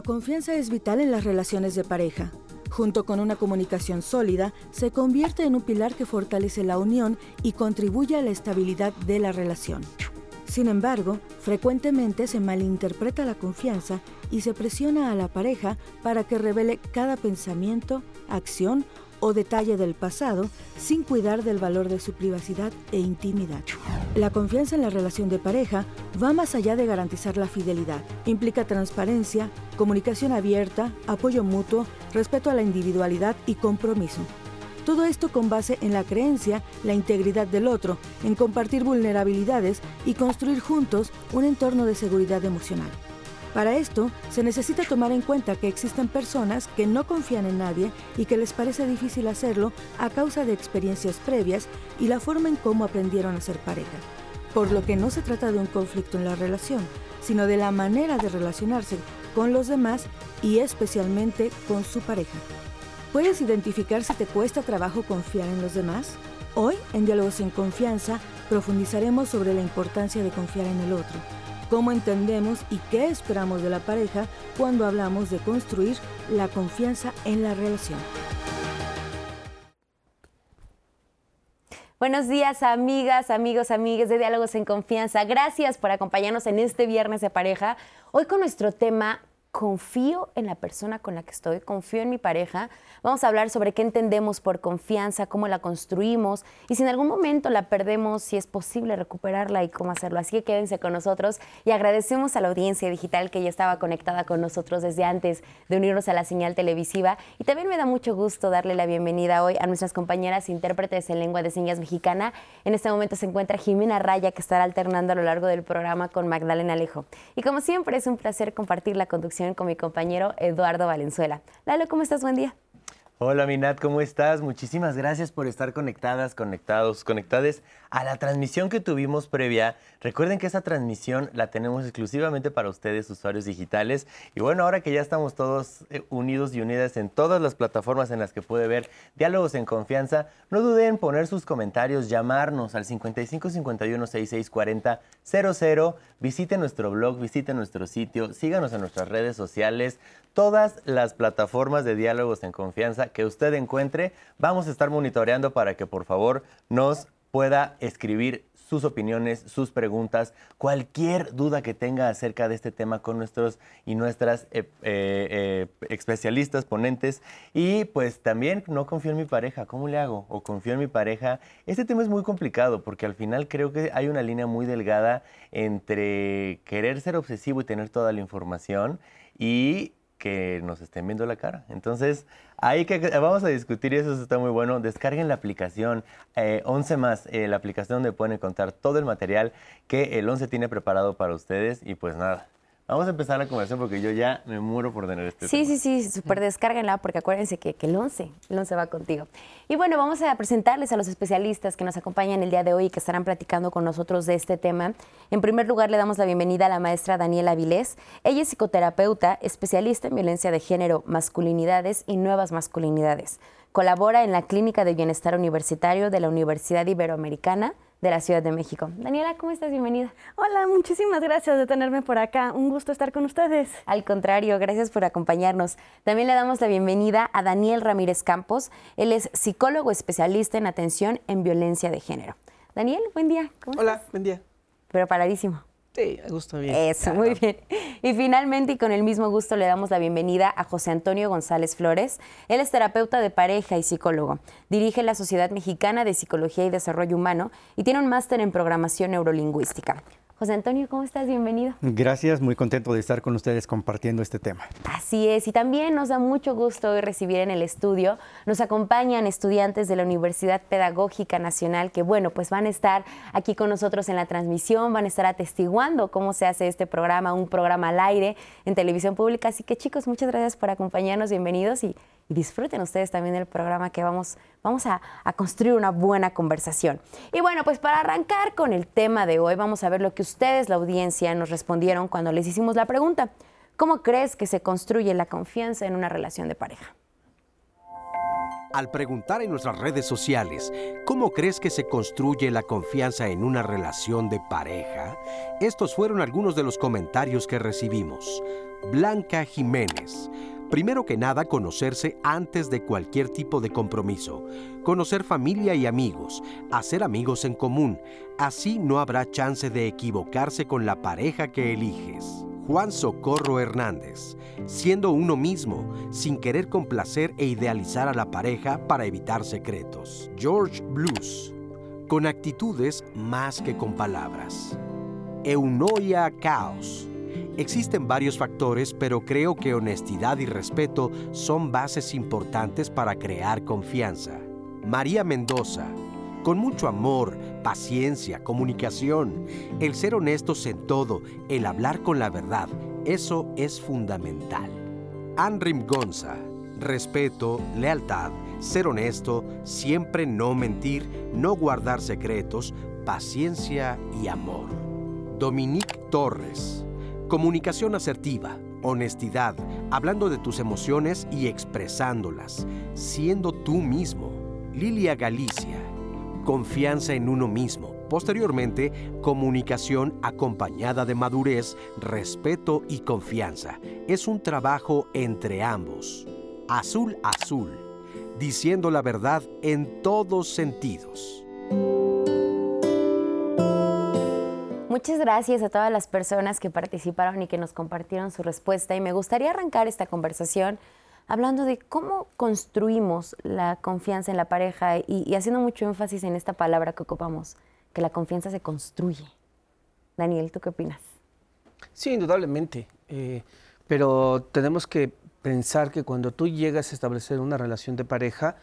La confianza es vital en las relaciones de pareja. Junto con una comunicación sólida, se convierte en un pilar que fortalece la unión y contribuye a la estabilidad de la relación. Sin embargo, frecuentemente se malinterpreta la confianza y se presiona a la pareja para que revele cada pensamiento, acción o detalle del pasado sin cuidar del valor de su privacidad e intimidad. La confianza en la relación de pareja va más allá de garantizar la fidelidad. Implica transparencia, comunicación abierta, apoyo mutuo, respeto a la individualidad y compromiso. Todo esto con base en la creencia, la integridad del otro, en compartir vulnerabilidades y construir juntos un entorno de seguridad emocional. Para esto, se necesita tomar en cuenta que existen personas que no confían en nadie y que les parece difícil hacerlo a causa de experiencias previas y la forma en cómo aprendieron a ser pareja. Por lo que no se trata de un conflicto en la relación, sino de la manera de relacionarse con los demás y especialmente con su pareja. ¿Puedes identificar si te cuesta trabajo confiar en los demás? Hoy, en Diálogos en Confianza, profundizaremos sobre la importancia de confiar en el otro cómo entendemos y qué esperamos de la pareja cuando hablamos de construir la confianza en la relación. Buenos días, amigas, amigos, amigues de Diálogos en Confianza. Gracias por acompañarnos en este viernes de pareja. Hoy con nuestro tema confío en la persona con la que estoy, confío en mi pareja. Vamos a hablar sobre qué entendemos por confianza, cómo la construimos y si en algún momento la perdemos, si es posible recuperarla y cómo hacerlo. Así que quédense con nosotros y agradecemos a la audiencia digital que ya estaba conectada con nosotros desde antes de unirnos a la señal televisiva. Y también me da mucho gusto darle la bienvenida hoy a nuestras compañeras intérpretes en lengua de señas mexicana. En este momento se encuentra Jimena Raya, que estará alternando a lo largo del programa con Magdalena Alejo. Y como siempre, es un placer compartir la conducción con mi compañero Eduardo Valenzuela. Lalo, ¿cómo estás? Buen día. Hola Minat, ¿cómo estás? Muchísimas gracias por estar conectadas, conectados, conectadas a la transmisión que tuvimos previa. Recuerden que esa transmisión la tenemos exclusivamente para ustedes, usuarios digitales. Y bueno, ahora que ya estamos todos eh, unidos y unidas en todas las plataformas en las que puede ver diálogos en confianza, no duden en poner sus comentarios, llamarnos al 55 51 66 40 00. Visiten nuestro blog, visiten nuestro sitio, síganos en nuestras redes sociales todas las plataformas de diálogos en confianza que usted encuentre. Vamos a estar monitoreando para que por favor nos pueda escribir sus opiniones, sus preguntas, cualquier duda que tenga acerca de este tema con nuestros y nuestras eh, eh, eh, especialistas, ponentes. Y pues también no confío en mi pareja, ¿cómo le hago? O confío en mi pareja. Este tema es muy complicado porque al final creo que hay una línea muy delgada entre querer ser obsesivo y tener toda la información y que nos estén viendo la cara. Entonces, ahí que vamos a discutir y eso está muy bueno. Descarguen la aplicación 11 eh, más, eh, la aplicación donde pueden encontrar todo el material que el 11 tiene preparado para ustedes. Y pues nada, Vamos a empezar la conversación porque yo ya me muero por tener este Sí, sí, sí, súper descárguenla porque acuérdense que, el 11, el 11 va contigo. Y bueno, vamos a presentarles a los especialistas que nos acompañan el día de hoy y que estarán platicando con nosotros de este tema. En primer lugar, le damos la bienvenida a la maestra Daniela Vilés. Ella es psicoterapeuta, especialista en violencia de género, masculinidades y nuevas masculinidades. Colabora en la Clínica de Bienestar Universitario de la Universidad Iberoamericana de la Ciudad de México. Daniela, ¿cómo estás? Bienvenida. Hola, muchísimas gracias de tenerme por acá. Un gusto estar con ustedes. Al contrario, gracias por acompañarnos. También le damos la bienvenida a Daniel Ramírez Campos. Él es psicólogo especialista en atención en violencia de género. Daniel, buen día. ¿Cómo Hola, buen día. Preparadísimo. Sí, a gusto bien. Eso, muy bien. Y finalmente, y con el mismo gusto, le damos la bienvenida a José Antonio González Flores. Él es terapeuta de pareja y psicólogo. Dirige la Sociedad Mexicana de Psicología y Desarrollo Humano y tiene un máster en programación neurolingüística. José Antonio, ¿cómo estás? Bienvenido. Gracias, muy contento de estar con ustedes compartiendo este tema. Así es, y también nos da mucho gusto hoy recibir en el estudio, nos acompañan estudiantes de la Universidad Pedagógica Nacional que, bueno, pues van a estar aquí con nosotros en la transmisión, van a estar atestiguando cómo se hace este programa, un programa al aire en televisión pública. Así que chicos, muchas gracias por acompañarnos, bienvenidos y y disfruten ustedes también del programa que vamos, vamos a, construir una buena conversación. Y bueno, pues para arrancar con el tema de hoy, vamos a ver lo que ustedes, la audiencia, nos respondieron cuando les hicimos la pregunta. ¿Cómo crees que se construye la confianza en una relación de pareja? Al preguntar en nuestras redes sociales, ¿cómo crees que se construye la confianza en una relación de pareja? Estos fueron algunos de los comentarios que recibimos. Blanca Jiménez. Primero que nada, conocerse antes de cualquier tipo de compromiso. Conocer familia y amigos. Hacer amigos en común. Así no habrá chance de equivocarse con la pareja que eliges. Juan Socorro Hernández. Siendo uno mismo, sin querer complacer e idealizar a la pareja para evitar secretos. George Blues. Con actitudes más que con palabras. Eunoia Caos. Existen varios factores, pero creo que honestidad y respeto son bases importantes para crear confianza. María Mendoza. Con mucho amor, paciencia, comunicación, el ser honestos en todo, el hablar con la verdad, eso es fundamental. Anrim Gonza. Respeto, lealtad, ser honesto, siempre no mentir, no guardar secretos, paciencia y amor. Dominique Torres. Comunicación asertiva, honestidad, hablando de tus emociones y expresándolas, siendo tú mismo. Lilia Galicia. Confianza en uno mismo. Posteriormente, comunicación acompañada de madurez, respeto y confianza. Es un trabajo entre ambos. Azul Azul. Diciendo la verdad en todos sentidos. Muchas gracias a todas las personas que participaron y que nos compartieron su respuesta. Y me gustaría arrancar esta conversación hablando de cómo construimos la confianza en la pareja y, haciendo mucho énfasis en esta palabra que ocupamos, que la confianza se construye. Daniel, ¿tú qué opinas? Sí, indudablemente. Eh, pero tenemos que pensar que cuando tú llegas a establecer una relación de pareja,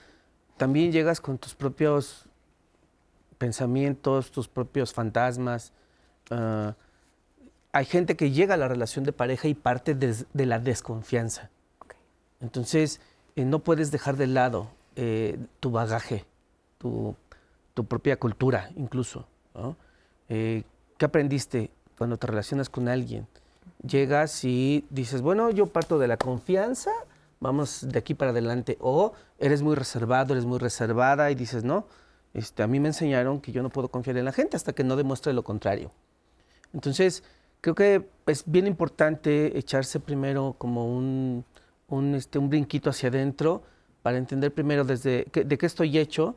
también llegas con tus propios pensamientos, tus propios fantasmas, Ah, hay gente que llega a la relación de pareja y parte de, la desconfianza. Entonces, eh, no puedes dejar de lado eh, tu bagaje, tu, propia cultura incluso. Eh, ¿Qué aprendiste cuando te relacionas con alguien? Llegas y dices, bueno, yo parto de la confianza, vamos de aquí para adelante. O eres muy reservado, eres muy reservada y dices, no, este, a mí me enseñaron que yo no puedo confiar en la gente hasta que no demuestre lo contrario. Entonces, creo que es bien importante echarse primero como un, un, este, un brinquito hacia adentro para entender primero desde de qué estoy hecho,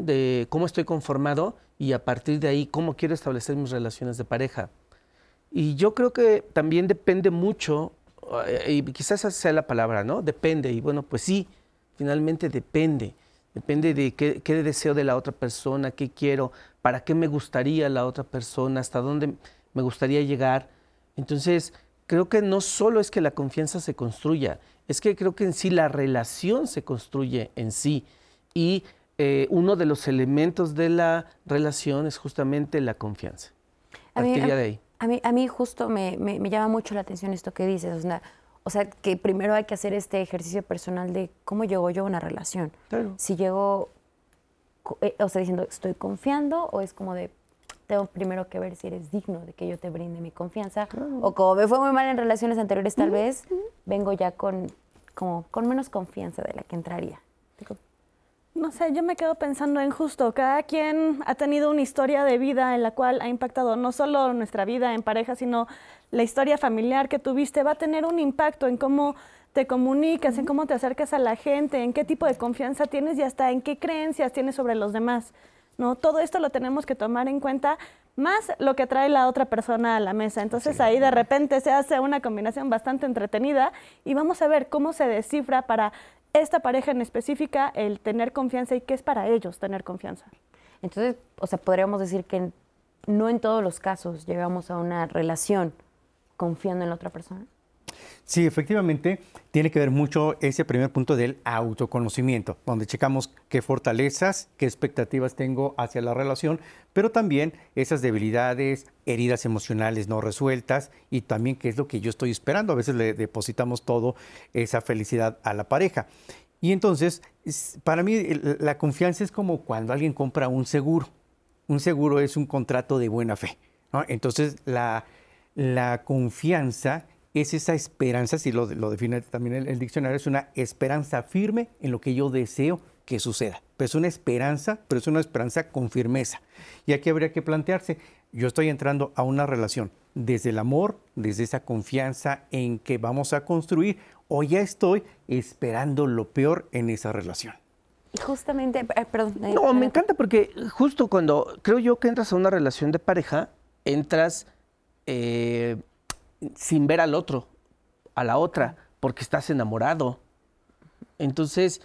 de cómo estoy conformado y a partir de ahí cómo quiero establecer mis relaciones de pareja. Y yo creo que también depende mucho, eh, y quizás esa sea la palabra, ¿no? Depende, y bueno, pues sí, finalmente depende. Depende de qué, qué deseo de la otra persona, qué quiero para qué me gustaría la otra persona, hasta dónde me gustaría llegar. Entonces, creo que no solo es que la confianza se construya, es que creo que en sí la relación se construye en sí. Y eh, uno de los elementos de la relación es justamente la confianza. A mí, de ahí. A mí, a mí justo me, llama mucho la atención esto que dices. O sea, o sea, que primero hay que hacer este ejercicio personal de cómo llego yo a una relación. Si llego eh, o sea, diciendo, estoy confiando o es como de, tengo primero que ver si eres digno de que yo te brinde mi confianza o como me fue muy mal en relaciones anteriores tal vez, vengo ya con, como, con menos confianza de la que entraría. No sé, yo me quedo pensando en justo, cada quien ha tenido una historia de vida en la cual ha impactado no solo nuestra vida en pareja, sino la historia familiar que tuviste, va a tener un impacto en cómo te comunicas, en cómo te acercas a la gente, en qué tipo de confianza tienes y hasta en qué creencias tienes sobre los demás. ¿no? Todo esto lo tenemos que tomar en cuenta, más lo que trae la otra persona a la mesa. Entonces ahí de repente se hace una combinación bastante entretenida y vamos a ver cómo se descifra para esta pareja en específica el tener confianza y qué es para ellos tener confianza. Entonces, o sea, podríamos decir que no en todos los casos llegamos a una relación confiando en la otra persona. Sí, efectivamente, tiene que ver mucho ese primer punto del autoconocimiento, donde checamos qué fortalezas, qué expectativas tengo hacia la relación, pero también esas debilidades, heridas emocionales no resueltas y también qué es lo que yo estoy esperando. A veces le depositamos todo esa felicidad a la pareja. Y entonces, para mí, la confianza es como cuando alguien compra un seguro. Un seguro es un contrato de buena fe. Entonces, la, la confianza es esa esperanza, si lo, define también el, diccionario, es una esperanza firme en lo que yo deseo que suceda. Pero es una esperanza, pero es una esperanza con firmeza. Y aquí habría que plantearse, yo estoy entrando a una relación desde el amor, desde esa confianza en que vamos a construir, o ya estoy esperando lo peor en esa relación. Y justamente, eh, perdón. eh, No, me adelante. encanta porque justo cuando creo yo que entras a una relación de pareja, entras eh, sin ver al otro, a la otra, porque estás enamorado. Entonces,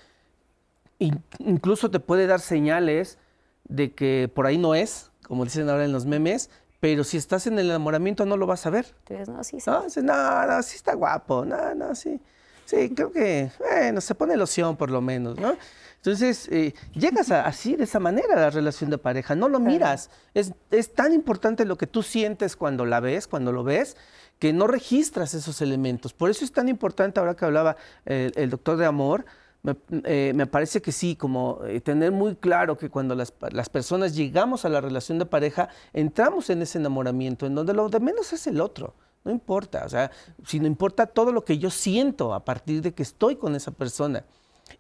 in- incluso te puede dar señales de que por ahí no es, como dicen ahora en los memes, pero si estás en el enamoramiento no lo vas a ver. No, sí, sí. No, dices, no, no, sí está guapo, no, no, sí. Sí, creo que, bueno, se pone loción por lo menos, ¿no? Entonces, eh, llegas a- así, de esa manera, a la relación de pareja, no lo miras. Es, es tan importante lo que tú sientes cuando la ves, cuando lo ves, que no registras esos elementos. Por eso es tan importante, ahora que hablaba el, el doctor de amor, me, eh, me parece que sí, como eh, tener muy claro que cuando las, las personas llegamos a la relación de pareja, entramos en ese enamoramiento, en donde lo de menos es el otro. No importa, o sea, sino importa todo lo que yo siento a partir de que estoy con esa persona.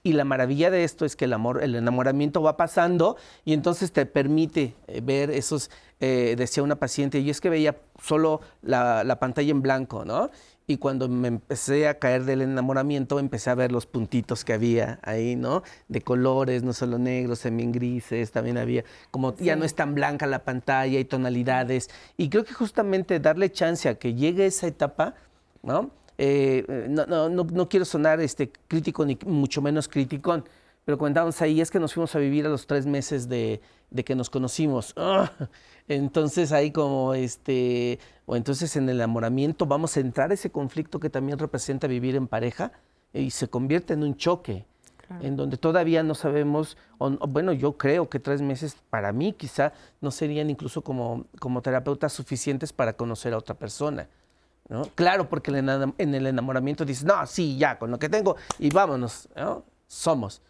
Y la maravilla de esto es que el amor, el enamoramiento va pasando y entonces te permite eh, ver esos, eh, decía una paciente, y es que veía solo la pantalla en blanco, ¿no? Y cuando me empecé a caer del enamoramiento, empecé a ver los puntitos que había ahí, ¿no? De colores, no solo negros, también grises, también había, como ya no es tan blanca la pantalla y tonalidades. Y creo que justamente darle chance a que llegue esa etapa, ¿no? Eh, eh, no, no, no, no quiero sonar este, crítico ni mucho menos criticón, pero comentábamos ahí, es que nos fuimos a vivir a los tres meses de, de que nos conocimos. ¡Ah! Entonces ahí como este, o entonces en el enamoramiento vamos a entrar a ese conflicto que también representa vivir en pareja y se convierte en un choque. En donde todavía no sabemos, o, bueno, yo creo que tres meses para mí quizá no serían incluso como, como terapeutas suficientes para conocer a otra persona. ¿no? Claro, porque en el enamoramiento dices, no, sí, ya, con lo que tengo y vámonos, ¿no? somos.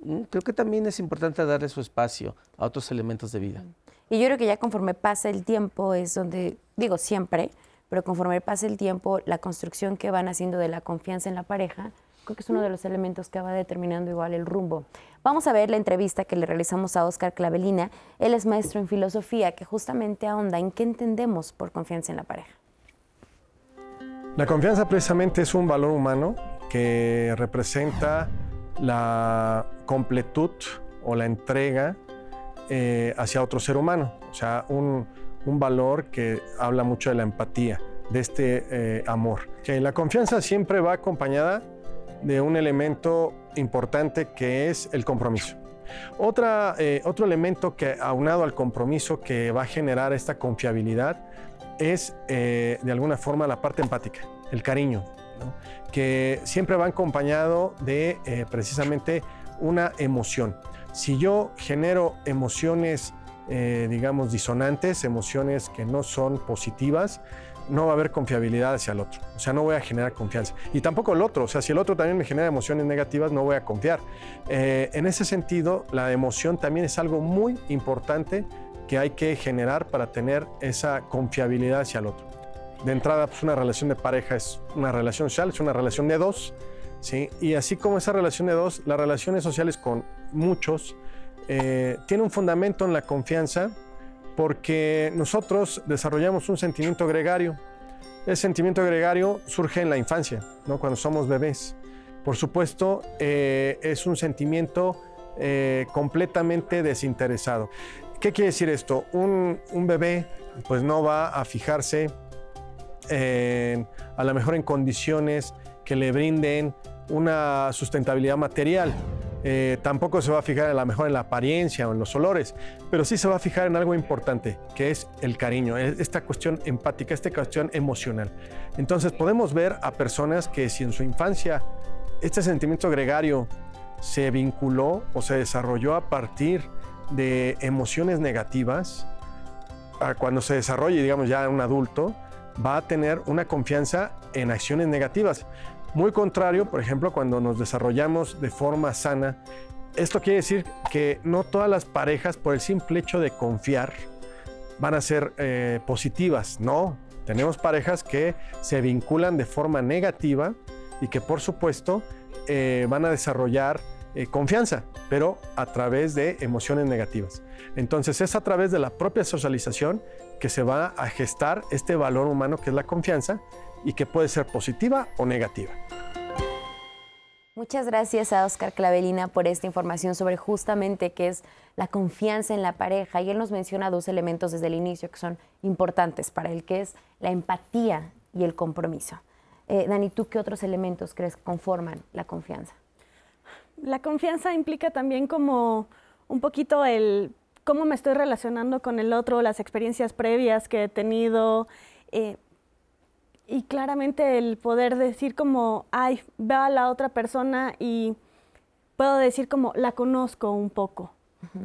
Mm, Creo que también es importante darle su espacio a otros elementos de vida. Y yo creo que ya conforme pasa el tiempo es donde, digo siempre, pero conforme pasa el tiempo, la construcción que van haciendo de la confianza en la pareja, creo que es uno de los elementos que va determinando igual el rumbo. Vamos a ver la entrevista que le realizamos a Oscar Clavelina. Él es maestro en filosofía, que justamente ahonda en qué entendemos por confianza en la pareja. La confianza precisamente es un valor humano que representa la completud o la entrega eh, hacia otro ser humano. O sea, un, un valor que habla mucho de la empatía, de este eh, amor. Que la confianza siempre va acompañada de un elemento importante que es el compromiso. Otra, eh, otro elemento que aunado al compromiso que va a generar esta confiabilidad es de alguna forma la parte empática, el cariño, que siempre va acompañado de precisamente una emoción. Si yo genero emociones, eh, digamos, disonantes, emociones que no son positivas, no va a haber confiabilidad hacia el otro. O sea, no voy a generar confianza. Y tampoco el otro. O sea, si el otro también me genera emociones negativas, no voy a confiar. Eh, en ese sentido, la emoción también es algo muy importante que hay que generar para tener esa confiabilidad hacia el otro. De entrada, pues una relación de pareja es una relación social, es una relación de dos, ¿sí? Y así como esa relación de dos, las relaciones sociales con muchos eh, tiene un fundamento en la confianza porque nosotros desarrollamos un sentimiento gregario. El sentimiento gregario surge en la infancia, ¿no? cuando somos bebés. Por supuesto, eh, es un sentimiento eh, completamente desinteresado. ¿Qué quiere decir esto? Un, bebé pues no va a fijarse en- a lo mejor en condiciones que le brinden una sustentabilidad material. Eh, tampoco se va a fijar a lo mejor en la apariencia o en los olores, pero sí se va a fijar en algo importante, que es el cariño, es esta cuestión empática, esta cuestión emocional. Entonces podemos ver a personas que si en su infancia este sentimiento gregario se vinculó o se desarrolló a partir de emociones negativas, cuando se desarrolle, digamos, ya un adulto, va a tener una confianza en acciones negativas. Muy contrario, por ejemplo, cuando nos desarrollamos de forma sana, esto quiere decir que no todas las parejas, por el simple hecho de confiar, van a ser eh, positivas. No, tenemos parejas que se vinculan de forma negativa y que por supuesto eh, van a desarrollar eh, confianza, pero a través de emociones negativas. Entonces es a través de la propia socialización que se va a gestar este valor humano que es la confianza y que puede ser positiva o negativa. Muchas gracias a Oscar Clavelina por esta información sobre justamente qué es la confianza en la pareja. Y él nos menciona dos elementos desde el inicio que son importantes para él, que es la empatía y el compromiso. Eh, Dani, ¿tú qué otros elementos crees que conforman la confianza? La confianza implica también como un poquito el cómo me estoy relacionando con el otro, las experiencias previas que he tenido. Eh, y claramente el poder decir como, ay, veo a la otra persona y puedo decir como, la conozco un poco,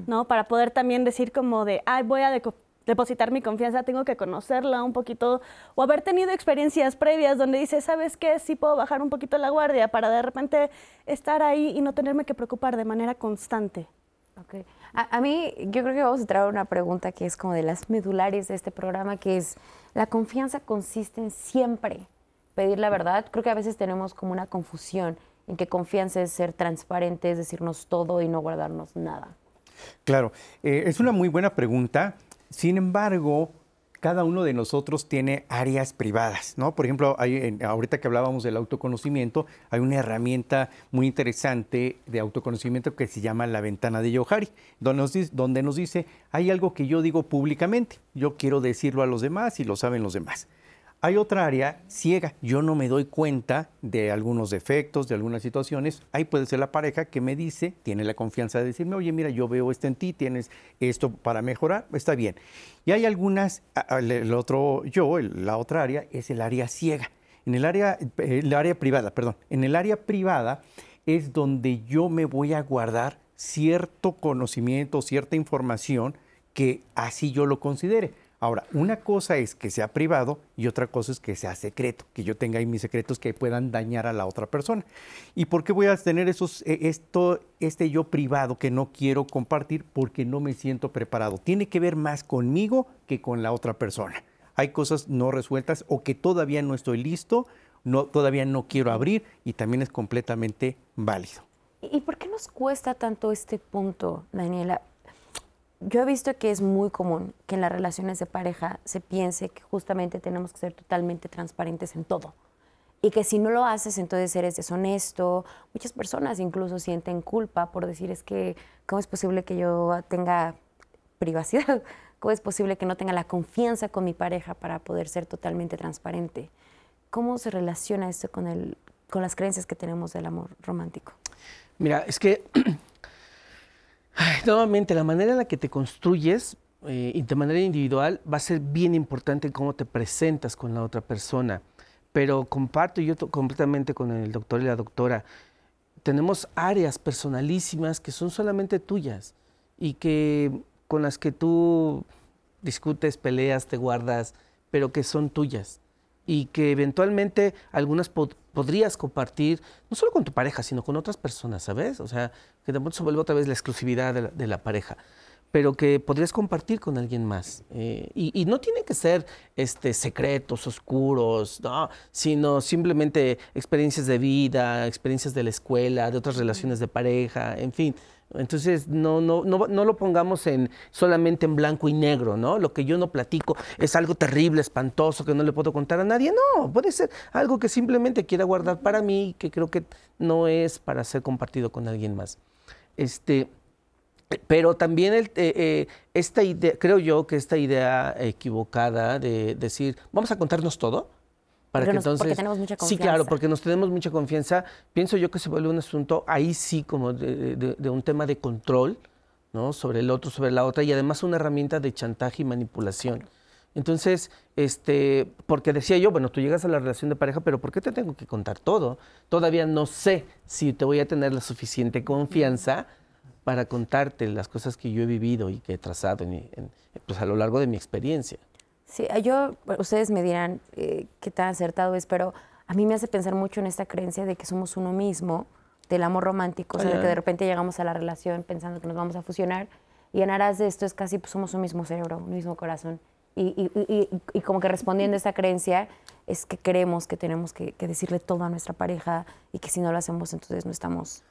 ¿no? Para poder también decir como de, ay, voy a depositar mi confianza, tengo que conocerla un poquito, o haber tenido experiencias previas donde dice, ¿sabes qué? Sí puedo bajar un poquito la guardia para de repente estar ahí y no tenerme que preocupar de manera constante. Okay. A, mí, yo creo que vamos a traer una pregunta que es como de las medulares de este programa, que es, ¿la confianza consiste en siempre pedir la verdad? Creo que a veces tenemos como una confusión en que confianza es ser transparente, es decirnos todo y no guardarnos nada. Claro, eh, es una muy buena pregunta. Sin embargo, cada uno de nosotros tiene áreas privadas, ¿no? Por ejemplo, hay, ahorita que hablábamos del autoconocimiento, hay una herramienta muy interesante de autoconocimiento que se llama la ventana de Yohari, donde nos, donde nos dice, hay algo que yo digo públicamente, yo quiero decirlo a los demás y lo saben los demás. Hay otra área ciega. Yo no me doy cuenta de algunos defectos, de algunas situaciones. Ahí puede ser la pareja que me dice, tiene la confianza de decirme, oye, mira, yo veo esto en ti, tienes esto para mejorar, está bien. Y hay algunas, el otro yo, la otra área es el área ciega. En el área, el área privada, perdón, en el área privada es donde yo me voy a guardar cierto conocimiento, cierta información que así yo lo considere. Ahora, una cosa es que sea privado y otra cosa es que sea secreto, que yo tenga ahí mis secretos que puedan dañar a la otra persona. ¿Y por qué voy a tener esos, eh, esto, este yo privado que no quiero compartir? Porque no me siento preparado. Tiene que ver más conmigo que con la otra persona. Hay cosas no resueltas o que todavía no estoy listo, todavía no quiero abrir y también es completamente válido. ¿Y por qué nos cuesta tanto este punto, Daniela? Yo he visto que es muy común que en las relaciones de pareja se piense que justamente tenemos que ser totalmente transparentes en todo. Y que si no lo haces, entonces eres deshonesto. Muchas personas incluso sienten culpa por decir, es que, ¿cómo es posible que yo tenga privacidad? ¿Cómo es posible que no tenga la confianza con mi pareja para poder ser totalmente transparente? ¿Cómo se relaciona esto con, el, con las creencias que tenemos del amor romántico? Mira, es que nuevamente, la manera en la que te construyes eh, de manera individual va a ser bien importante cómo te presentas con la otra persona. Pero comparto yo completamente con el doctor y la doctora, tenemos áreas personalísimas que son solamente tuyas y que con las que tú discutes, peleas, te guardas, pero que son tuyas y que eventualmente algunas podrías compartir, no solo con tu pareja, sino con otras personas, ¿sabes? O sea, que de pronto se vuelve otra vez la exclusividad de la, pareja, pero que podrías compartir con alguien más. Eh, y, no tiene que ser este, secretos, oscuros, ¿no? sino simplemente experiencias de vida, experiencias de la escuela, de otras relaciones de pareja, en fin. Entonces, no, no, no, no, lo pongamos en, solamente en blanco y negro, ¿no? Lo que yo no platico es algo terrible, espantoso, que no le puedo contar a nadie. No, puede ser algo que simplemente quiera guardar para mí, que creo que no es para ser compartido con alguien más. Este, pero también el, eh, eh, esta idea, creo yo que esta idea equivocada de decir, vamos a contarnos todo, para que entonces, porque tenemos mucha confianza. Sí, claro, porque nos tenemos mucha confianza. Pienso yo que se vuelve un asunto ahí sí como de, un tema de control, ¿no? Sobre el otro, sobre la otra y además una herramienta de chantaje y manipulación. Entonces, este, porque decía yo, bueno, tú llegas a la relación de pareja, pero ¿por qué te tengo que contar todo? Todavía no sé si te voy a tener la suficiente confianza para contarte las cosas que yo he vivido y que he trazado pues, a lo largo de mi experiencia. Sí, yo, ustedes me dirán eh, qué tan acertado es, pero a mí me hace pensar mucho en esta creencia de que somos uno mismo, del amor romántico, o sea, de que de repente llegamos a la relación pensando que nos vamos a fusionar y en aras de esto es casi pues, somos un mismo cerebro, un mismo corazón. Y, y, como que respondiendo a esta creencia es que creemos que tenemos que, que, decirle todo a nuestra pareja y que si no lo hacemos entonces no estamos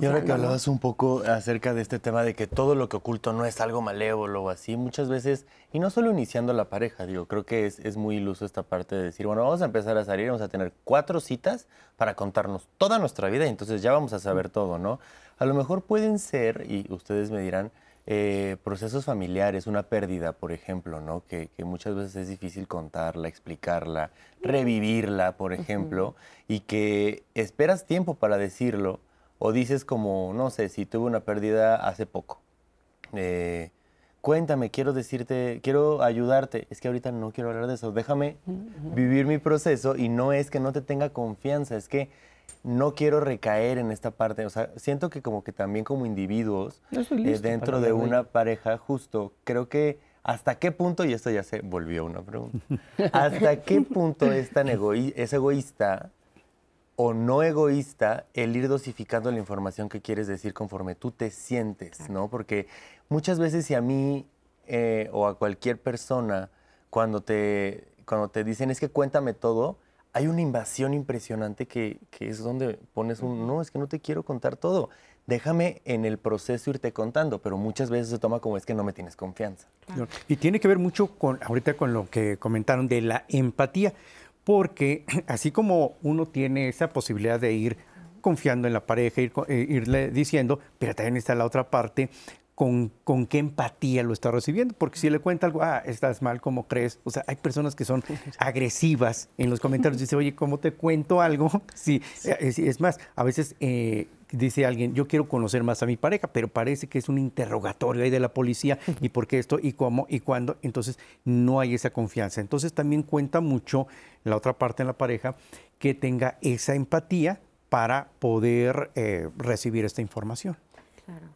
Y ahora que hablabas un poco acerca de este tema de que todo lo que oculto no es algo malévolo o así, muchas veces, y no solo iniciando la pareja, digo, creo que es, es, muy iluso esta parte de decir, bueno, vamos a empezar a salir, vamos a tener cuatro citas para contarnos toda nuestra vida y entonces ya vamos a saber todo, ¿no? A lo mejor pueden ser, y ustedes me dirán, eh, procesos familiares, una pérdida, por ejemplo, ¿no? Que, que, muchas veces es difícil contarla, explicarla, revivirla, por ejemplo, y que esperas tiempo para decirlo o dices como, no sé, si tuve una pérdida hace poco. Eh, cuéntame, quiero decirte, quiero ayudarte. Es que ahorita no quiero hablar de eso. Déjame vivir mi proceso y no es que no te tenga confianza, es que no quiero recaer en esta parte. O sea, siento que como que también como individuos eh, dentro de una pareja, justo, creo que hasta qué punto, y esto ya se volvió una pregunta, hasta qué punto es tan es egoísta o no egoísta el ir dosificando la información que quieres decir conforme tú te sientes, ¿no? Porque muchas veces si a mí eh, o a cualquier persona cuando te, cuando te dicen es que cuéntame todo, hay una invasión impresionante que, que es donde pones un, no, es que no te quiero contar todo, déjame en el proceso irte contando, pero muchas veces se toma como es que no me tienes confianza. Y tiene que ver mucho con, ahorita con lo que comentaron de la empatía porque así como uno tiene esa posibilidad de ir confiando en la pareja, eh, irle diciendo, pero también está la otra parte, con, con, qué empatía lo está recibiendo. Porque si le cuenta algo, ah, estás mal, ¿cómo crees? O sea, hay personas que son agresivas en los comentarios. Dice, oye, ¿cómo te cuento algo? Sí, eh, es, más, a veces eh, dice alguien, yo quiero conocer más a mi pareja, pero parece que es un interrogatorio ahí de la policía y por qué esto y cómo y cuándo. Entonces, no hay esa confianza. Entonces, también cuenta mucho la otra parte en la pareja que tenga esa empatía para poder eh, recibir esta información.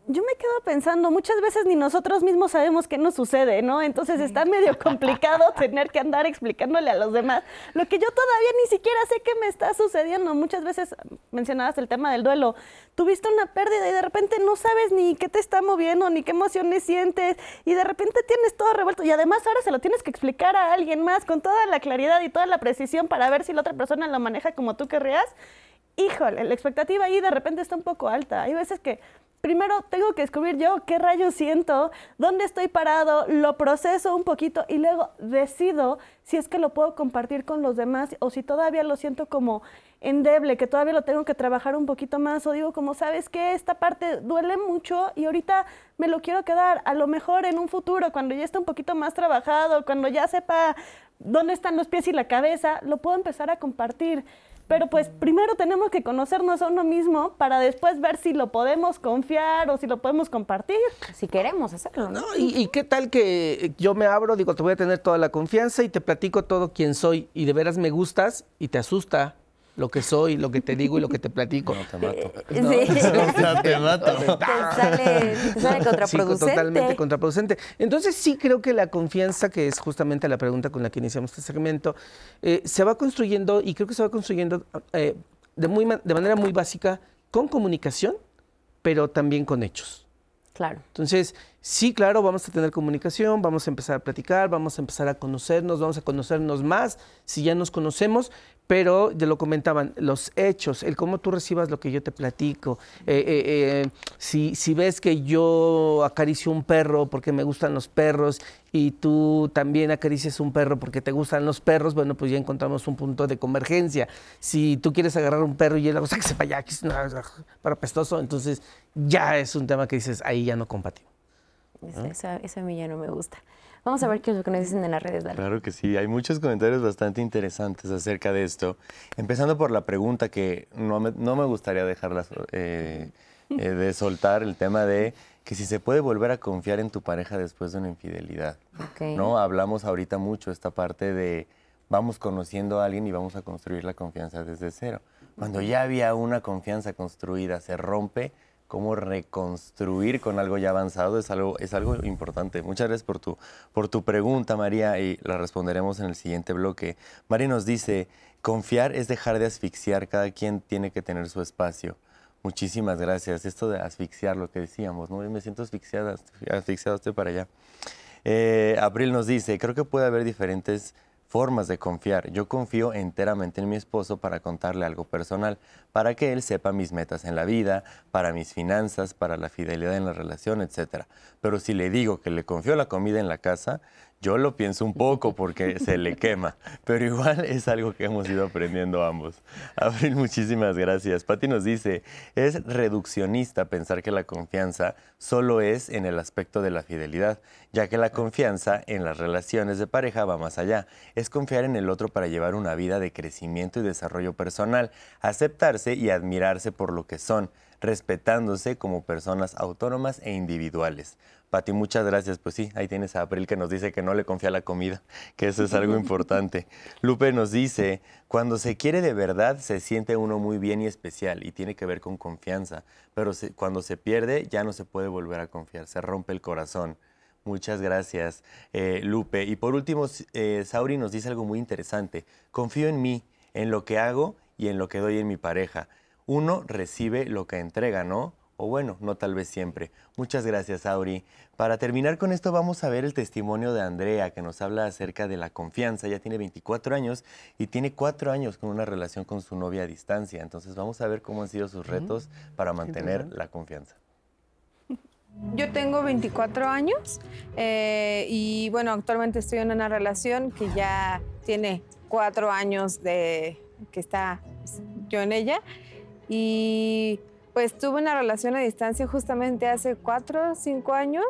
Yo me quedo pensando, muchas veces ni nosotros mismos sabemos qué nos sucede, ¿no? Entonces está medio complicado tener que andar explicándole a los demás lo que yo todavía ni siquiera sé qué me está sucediendo. Muchas veces mencionabas el tema del duelo. Tuviste una pérdida y de repente no sabes ni qué te está moviendo, ni qué emociones sientes, y de repente tienes todo revuelto. Y además ahora se lo tienes que explicar a alguien más con toda la claridad y toda la precisión para ver si la otra persona lo maneja como tú querrías. Híjole, la expectativa ahí de repente está un poco alta. Hay veces que primero tengo que descubrir yo qué rayos siento, dónde estoy parado, lo proceso un poquito y luego decido si es que lo puedo compartir con los demás o si todavía lo siento como endeble, que todavía lo tengo que trabajar un poquito más o digo como, ¿sabes que Esta parte duele mucho y ahorita me lo quiero quedar. A lo mejor en un futuro, cuando ya esté un poquito más trabajado, cuando ya sepa dónde están los pies y la cabeza, lo puedo empezar a compartir. Pero pues primero tenemos que conocernos a uno mismo para después ver si lo podemos confiar o si lo podemos compartir. Si queremos hacerlo, ¿no? ¿Y, ¿Y, qué tal que yo me abro, digo, te voy a tener toda la confianza y te platico todo quién soy y de veras me gustas y te asusta lo que soy, lo que te digo y lo que te platico. No, te mato. Sí. No, te mato. Te sale, te sale contraproducente. Sí, totalmente contraproducente. Entonces sí creo que la confianza, que es justamente la pregunta con la que iniciamos este segmento, eh, se va construyendo y creo que se va construyendo eh, de, muy, de manera muy básica con comunicación, pero también con hechos. Claro. Entonces, sí, claro, vamos a tener comunicación, vamos a empezar a platicar, vamos a empezar a conocernos, vamos a conocernos más si ya nos conocemos, pero ya lo comentaban, los hechos, el cómo tú recibas lo que yo te platico, eh, eh, eh, si, si ves que yo acaricio un perro porque me gustan los perros y tú también acaricias un perro porque te gustan los perros, bueno, pues ya encontramos un punto de convergencia. Si tú quieres agarrar un perro y él, o sea, que se vaya, que es para pestoso, entonces ya es un tema que dices, ahí ya no compartimos. Eso, eso a mí ya no me gusta. Vamos a ver qué es lo que nos dicen en las redes. Dale. Claro que sí, hay muchos comentarios bastante interesantes acerca de esto. Empezando por la pregunta que no me, no me gustaría dejarla eh, eh, de soltar, el tema de que si se puede volver a confiar en tu pareja después de una infidelidad. Okay. ¿no? Hablamos ahorita mucho esta parte de vamos conociendo a alguien y vamos a construir la confianza desde cero. Cuando ya había una confianza construida, se rompe, cómo reconstruir con algo ya avanzado es algo, es algo importante. Muchas gracias por tu, por tu pregunta, María, y la responderemos en el siguiente bloque. María nos dice, confiar es dejar de asfixiar, cada quien tiene que tener su espacio. Muchísimas gracias. Esto de asfixiar, lo que decíamos, ¿no? Me siento asfixiada, asfixiado, estoy para allá. Eh, Abril nos dice, creo que puede haber diferentes formas de confiar. Yo confío enteramente en mi esposo para contarle algo personal, para que él sepa mis metas en la vida, para mis finanzas, para la fidelidad en la relación, etc. Pero si le digo que le confío la comida en la casa, yo lo pienso un poco porque se le quema, pero igual es algo que hemos ido aprendiendo ambos. Abril, muchísimas gracias. Patti nos dice, es reduccionista pensar que la confianza solo es en el aspecto de la fidelidad, ya que la confianza en las relaciones de pareja va más allá. Es confiar en el otro para llevar una vida de crecimiento y desarrollo personal, aceptarse y admirarse por lo que son respetándose como personas autónomas e individuales. Pati, muchas gracias. Pues sí, ahí tienes a April que nos dice que no le confía la comida, que eso es algo importante. Lupe nos dice, cuando se quiere de verdad se siente uno muy bien y especial y tiene que ver con confianza, pero cuando se pierde ya no se puede volver a confiar, se rompe el corazón. Muchas gracias, eh, Lupe. Y por último, eh, Sauri nos dice algo muy interesante. Confío en mí, en lo que hago y en lo que doy en mi pareja uno recibe lo que entrega, ¿no? O bueno, no tal vez siempre. Muchas gracias, Auri. Para terminar con esto, vamos a ver el testimonio de Andrea, que nos habla acerca de la confianza. Ella tiene 24 años y tiene 4 años con una relación con su novia a distancia. Entonces, vamos a ver cómo han sido sus retos para mantener la confianza. Yo tengo 24 años eh, y bueno, actualmente estoy en una relación que ya tiene 4 años de que está yo en ella. Y pues tuve una relación a distancia justamente hace cuatro o cinco años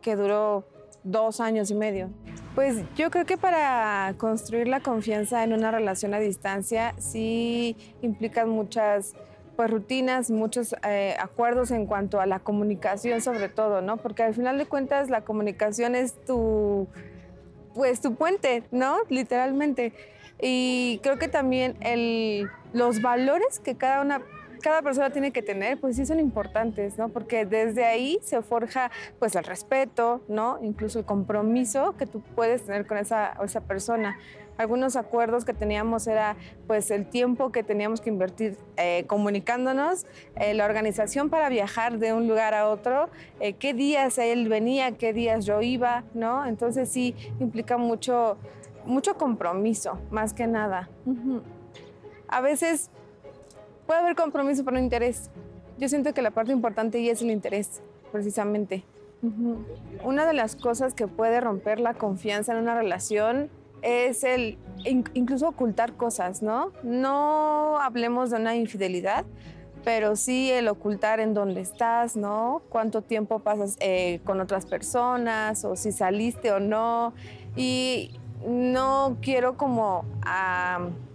que duró dos años y medio. Pues yo creo que para construir la confianza en una relación a distancia sí implican muchas pues, rutinas, muchos eh, acuerdos en cuanto a la comunicación sobre todo, ¿no? Porque al final de cuentas la comunicación es tu, pues tu puente, ¿no? Literalmente. Y creo que también el, los valores que cada una cada persona tiene que tener, pues sí son importantes, ¿no? Porque desde ahí se forja pues el respeto, ¿no? Incluso el compromiso que tú puedes tener con esa, esa persona. Algunos acuerdos que teníamos era pues el tiempo que teníamos que invertir eh, comunicándonos, eh, la organización para viajar de un lugar a otro, eh, qué días él venía, qué días yo iba, ¿no? Entonces sí implica mucho, mucho compromiso, más que nada. A veces puede haber compromiso pero no interés. Yo siento que la parte importante y es el interés, precisamente. Una de las cosas que puede romper la confianza en una relación es el incluso ocultar cosas, ¿no? No hablemos de una infidelidad, pero sí el ocultar en dónde estás, ¿no? Cuánto tiempo pasas eh, con otras personas o si saliste o no. Y no quiero como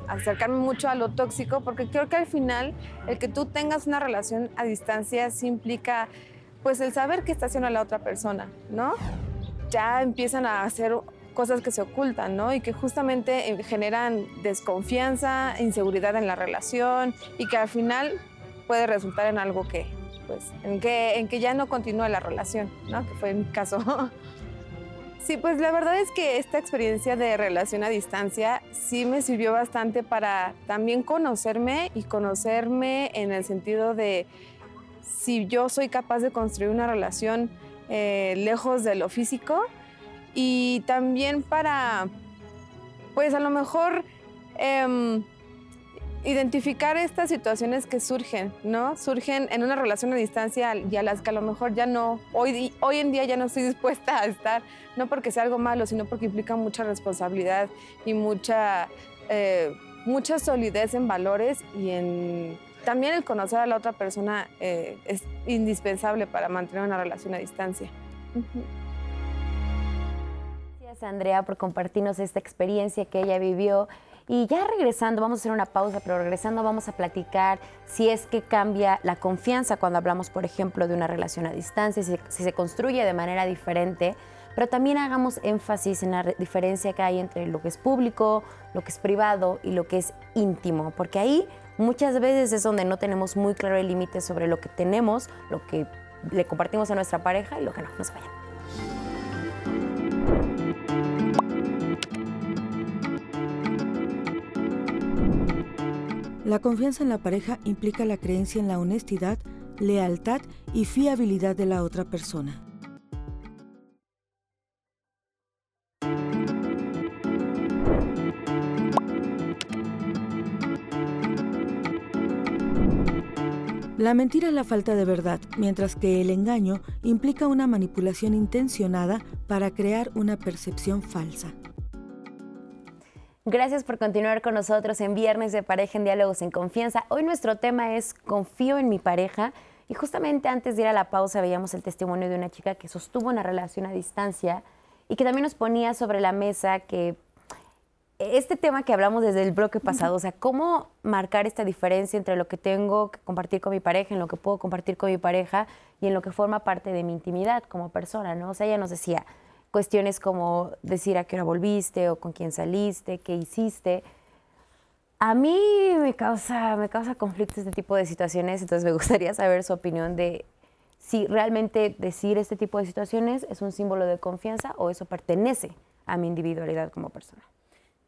acercarme mucho a lo tóxico porque creo que al final el que tú tengas una relación a distancia implica pues el saber qué está haciendo la otra persona, ¿no? Ya empiezan a hacer cosas que se ocultan, ¿no? Y que justamente eh, generan desconfianza, inseguridad en la relación y que al final puede resultar en algo que, pues, en que, en que ya no continúa la relación, ¿no? Que fue mi caso. Sí, pues la verdad es que esta experiencia de relación a distancia sí me sirvió bastante para también conocerme y conocerme en el sentido de si yo soy capaz de construir una relación eh, lejos de lo físico. Y también para, pues a lo mejor... Em, identificar estas situaciones que surgen, ¿no? Surgen en una relación a distancia y a las que a lo mejor ya no, hoy, hoy en día ya no estoy dispuesta a estar, no porque sea algo malo, sino porque implica mucha responsabilidad y mucha, eh, mucha solidez en valores y en... También el conocer a la otra persona eh, es indispensable para mantener una relación a distancia. Gracias, Andrea, por compartirnos esta experiencia que ella vivió y ya regresando, vamos a hacer una pausa, pero regresando vamos a platicar si es que cambia la confianza cuando hablamos, por ejemplo, de una relación a distancia, si, se construye de manera diferente, pero también hagamos énfasis en la diferencia que hay entre lo que es público, lo que es privado y lo que es íntimo, porque ahí muchas veces es donde no tenemos muy claro el límite sobre lo que tenemos, lo que le compartimos a nuestra pareja y lo que no. No vayan. La confianza en la pareja implica la creencia en la honestidad, lealtad y fiabilidad de la otra persona. La mentira es la falta de verdad, mientras que el engaño implica una manipulación intencionada para crear una percepción falsa. Gracias por continuar con nosotros en Viernes de Pareja en Diálogos en Confianza. Hoy nuestro tema es Confío en mi pareja. Y justamente antes de ir a la pausa veíamos el testimonio de una chica que sostuvo una relación a distancia y que también nos ponía sobre la mesa que este tema que hablamos desde el bloque pasado, o sea, cómo marcar esta diferencia entre lo que tengo que compartir con mi pareja, en lo que puedo compartir con mi pareja y en lo que forma parte de mi intimidad como persona, ¿no? O sea, ella nos decía cuestiones como decir a qué hora volviste o con quién saliste, qué hiciste. A mí me causa, me causa conflicto este tipo de situaciones, entonces me gustaría saber su opinión de si realmente decir este tipo de situaciones es un símbolo de confianza o eso pertenece a mi individualidad como persona.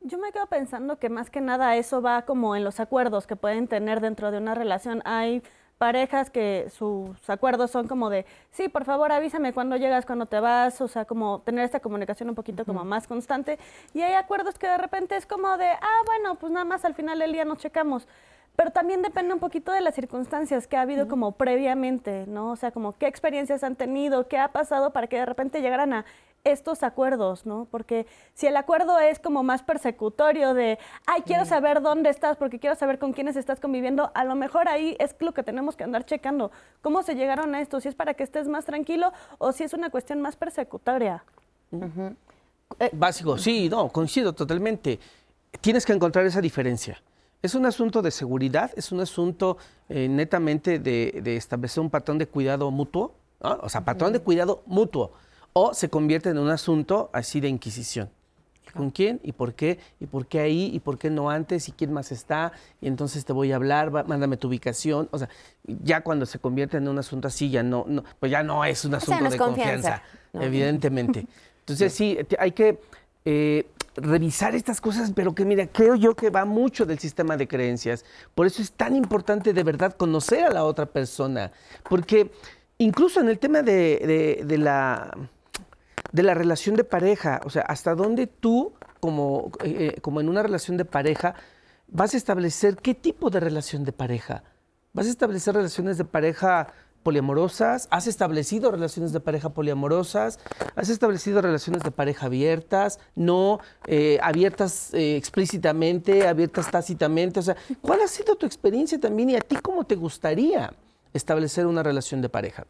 Yo me quedo pensando que más que nada eso va como en los acuerdos que pueden tener dentro de una relación. Hay parejas que sus acuerdos son como de, sí, por favor avísame cuando llegas, cuando te vas, o sea, como tener esta comunicación un poquito como más constante. Y hay acuerdos que de repente es como de, ah, bueno, pues nada más al final del día nos checamos. Pero también depende un poquito de las circunstancias que ha habido como previamente, ¿no? O sea, como qué experiencias han tenido, qué ha pasado para que de repente llegaran a estos acuerdos, ¿no? Porque si el acuerdo es como más persecutorio de, ay, quiero saber dónde estás porque quiero saber con quiénes estás conviviendo, a lo mejor ahí es lo que tenemos que andar checando. ¿Cómo se llegaron a esto? Si es para que estés más tranquilo o si es una cuestión más persecutoria. Básico, sí, no, coincido totalmente. Tienes que encontrar esa diferencia. Es un asunto de seguridad, es un asunto eh, netamente de, establecer un patrón de cuidado mutuo, o sea, patrón de cuidado mutuo, o se convierte en un asunto así de inquisición. ¿Con quién? ¿Y por qué? ¿Y por qué ahí? ¿Y por qué no antes? ¿Y quién más está? Y entonces te voy a hablar, mándame tu ubicación. O sea, ya cuando se convierte en un asunto así, ya no, no pues ya no es un asunto de confianza, evidentemente. Entonces sí, hay que eh, revisar estas cosas, pero que mira, creo yo que va mucho del sistema de creencias. Por eso es tan importante de verdad conocer a la otra persona, porque incluso en el tema de, la, de la relación de pareja, o sea, hasta dónde tú, como, eh, como en una relación de pareja, vas a establecer qué tipo de relación de pareja. Vas a establecer relaciones de pareja poliamorosas, has establecido relaciones de pareja poliamorosas, has establecido relaciones de pareja abiertas, no eh, abiertas eh, explícitamente, abiertas tácitamente. O sea, ¿cuál ha sido tu experiencia también y a ti cómo te gustaría establecer una relación de pareja?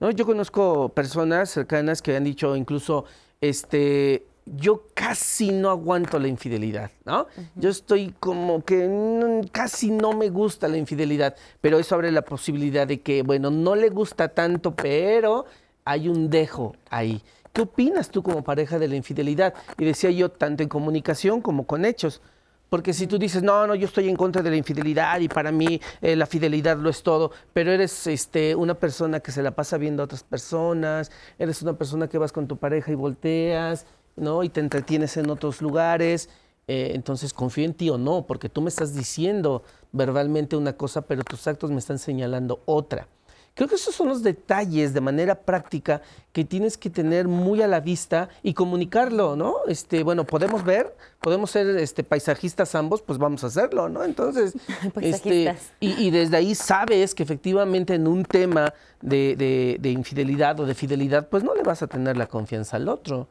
¿No? Yo conozco personas cercanas que han dicho incluso, este, yo casi no aguanto la infidelidad, ¿no? Yo estoy como que casi no me gusta la infidelidad, pero eso abre la posibilidad de que, bueno, no le gusta tanto, pero hay un dejo ahí. ¿Qué opinas tú como pareja de la infidelidad? Y decía yo, tanto en comunicación como con hechos. Porque si tú dices, no, no, yo estoy en contra de la infidelidad y para mí eh, la fidelidad lo es todo, pero eres este, una persona que se la pasa viendo a otras personas, eres una persona que vas con tu pareja y volteas, ¿no? Y te entretienes en otros lugares. Eh, entonces confío en ti o no, porque tú me estás diciendo verbalmente una cosa, pero tus actos me están señalando otra. Creo que esos son los detalles de manera práctica que tienes que tener muy a la vista y comunicarlo, ¿no? Este, bueno, podemos ver, podemos ser este, paisajistas ambos, pues vamos a hacerlo, ¿no? Entonces, este, y, desde ahí sabes que efectivamente en un tema de, de infidelidad o de fidelidad, pues no le vas a tener la confianza al otro.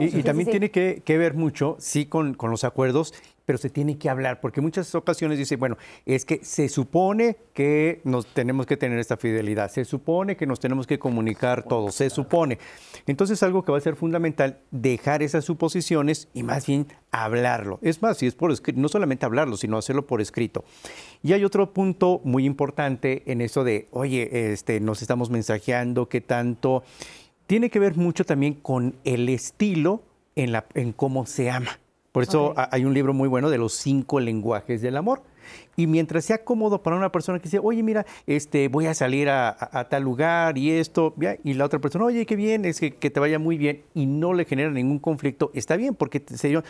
Y, también tiene que, ver mucho, sí, con, los acuerdos, pero se tiene que hablar, porque muchas ocasiones dice, bueno, es que se supone que nos tenemos que tener esta fidelidad, se supone que nos tenemos que comunicar todo, se supone. Entonces algo que va a ser fundamental, dejar esas suposiciones y más bien hablarlo. Es más, si es por escrito, no solamente hablarlo, sino hacerlo por escrito. Y hay otro punto muy importante en eso de, oye, este, nos estamos mensajeando, qué tanto tiene que ver mucho también con el estilo en, la, en cómo se ama. Por eso hay un libro muy bueno de los cinco lenguajes del amor. Y mientras sea cómodo para una persona que dice, oye, mira, este, voy a salir a, tal lugar y esto, y la otra persona, oye, qué bien, es que, te vaya muy bien, y no le genera ningún conflicto, está bien, porque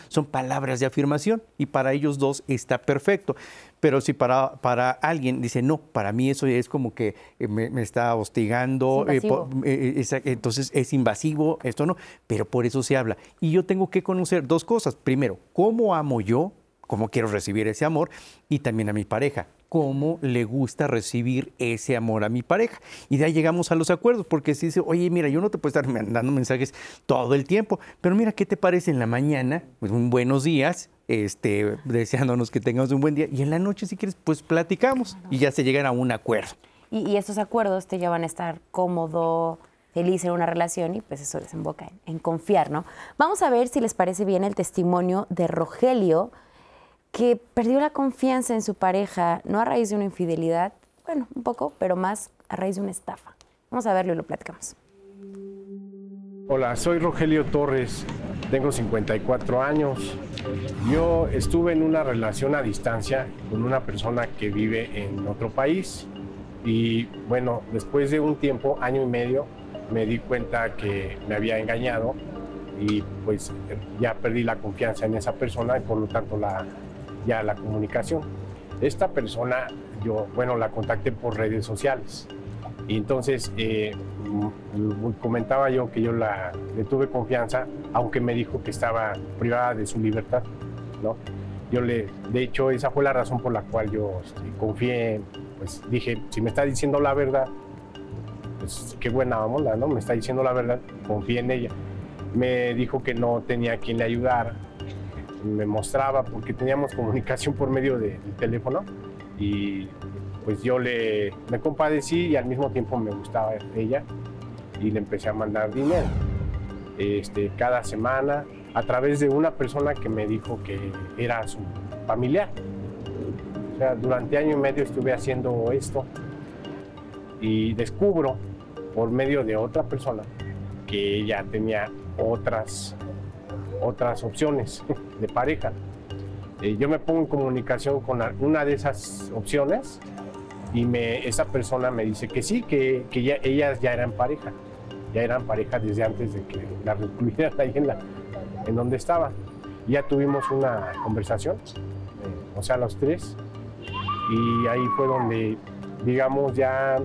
son palabras de afirmación y para ellos dos está perfecto. Pero si para, para alguien dice, no, para mí eso es como que eh, me, está hostigando, eh, eh, entonces es invasivo, esto no, pero por eso se habla. Y yo tengo que conocer dos cosas. Primero, ¿cómo amo yo? cómo quiero recibir ese amor y también a mi pareja, cómo le gusta recibir ese amor a mi pareja. Y de ahí llegamos a los acuerdos, porque si dice, oye, mira, yo no te puedo estar mandando mensajes todo el tiempo, pero mira, ¿qué te parece en la mañana? Pues un buenos días, este, deseándonos que tengamos un buen día, y en la noche, si quieres, pues platicamos y ya se llegan a un acuerdo. Y, y estos acuerdos te llevan a estar cómodo, feliz en una relación y pues eso desemboca en, en confiar, ¿no? Vamos a ver si les parece bien el testimonio de Rogelio, que perdió la confianza en su pareja, no a raíz de una infidelidad, bueno, un poco, pero más a raíz de una estafa. Vamos a verlo y lo platicamos. Hola, soy Rogelio Torres, tengo 54 años. Yo estuve en una relación a distancia con una persona que vive en otro país y bueno, después de un tiempo, año y medio, me di cuenta que me había engañado y pues ya perdí la confianza en esa persona y por lo tanto la, ya la comunicación. Esta persona, yo, bueno, la contacté por redes sociales. Y entonces eh, comentaba yo que yo la, le tuve confianza, aunque me dijo que estaba privada de su libertad, ¿no? Yo le, de hecho, esa fue la razón por la cual yo este, confié, pues dije, si me está diciendo la verdad, pues qué buena onda, ¿no? Me está diciendo la verdad, confié en ella. Me dijo que no tenía quien le ayudara, me mostraba, porque teníamos comunicación por medio del teléfono, y pues yo le, me compadecí y al mismo tiempo me gustaba ella y le empecé a mandar dinero. Este, cada semana a través de una persona que me dijo que era su familiar. O sea, durante año y medio estuve haciendo esto y descubro por medio de otra persona que ella tenía otras, otras opciones de pareja. Eh, yo me pongo en comunicación con una de esas opciones y me, esa persona me dice que sí, que, que ya, ellas ya eran pareja, ya eran pareja desde antes de que la recluyeran ahí en, la, en donde estaba. Ya tuvimos una conversación, eh, o sea, los tres, y ahí fue donde, digamos, ya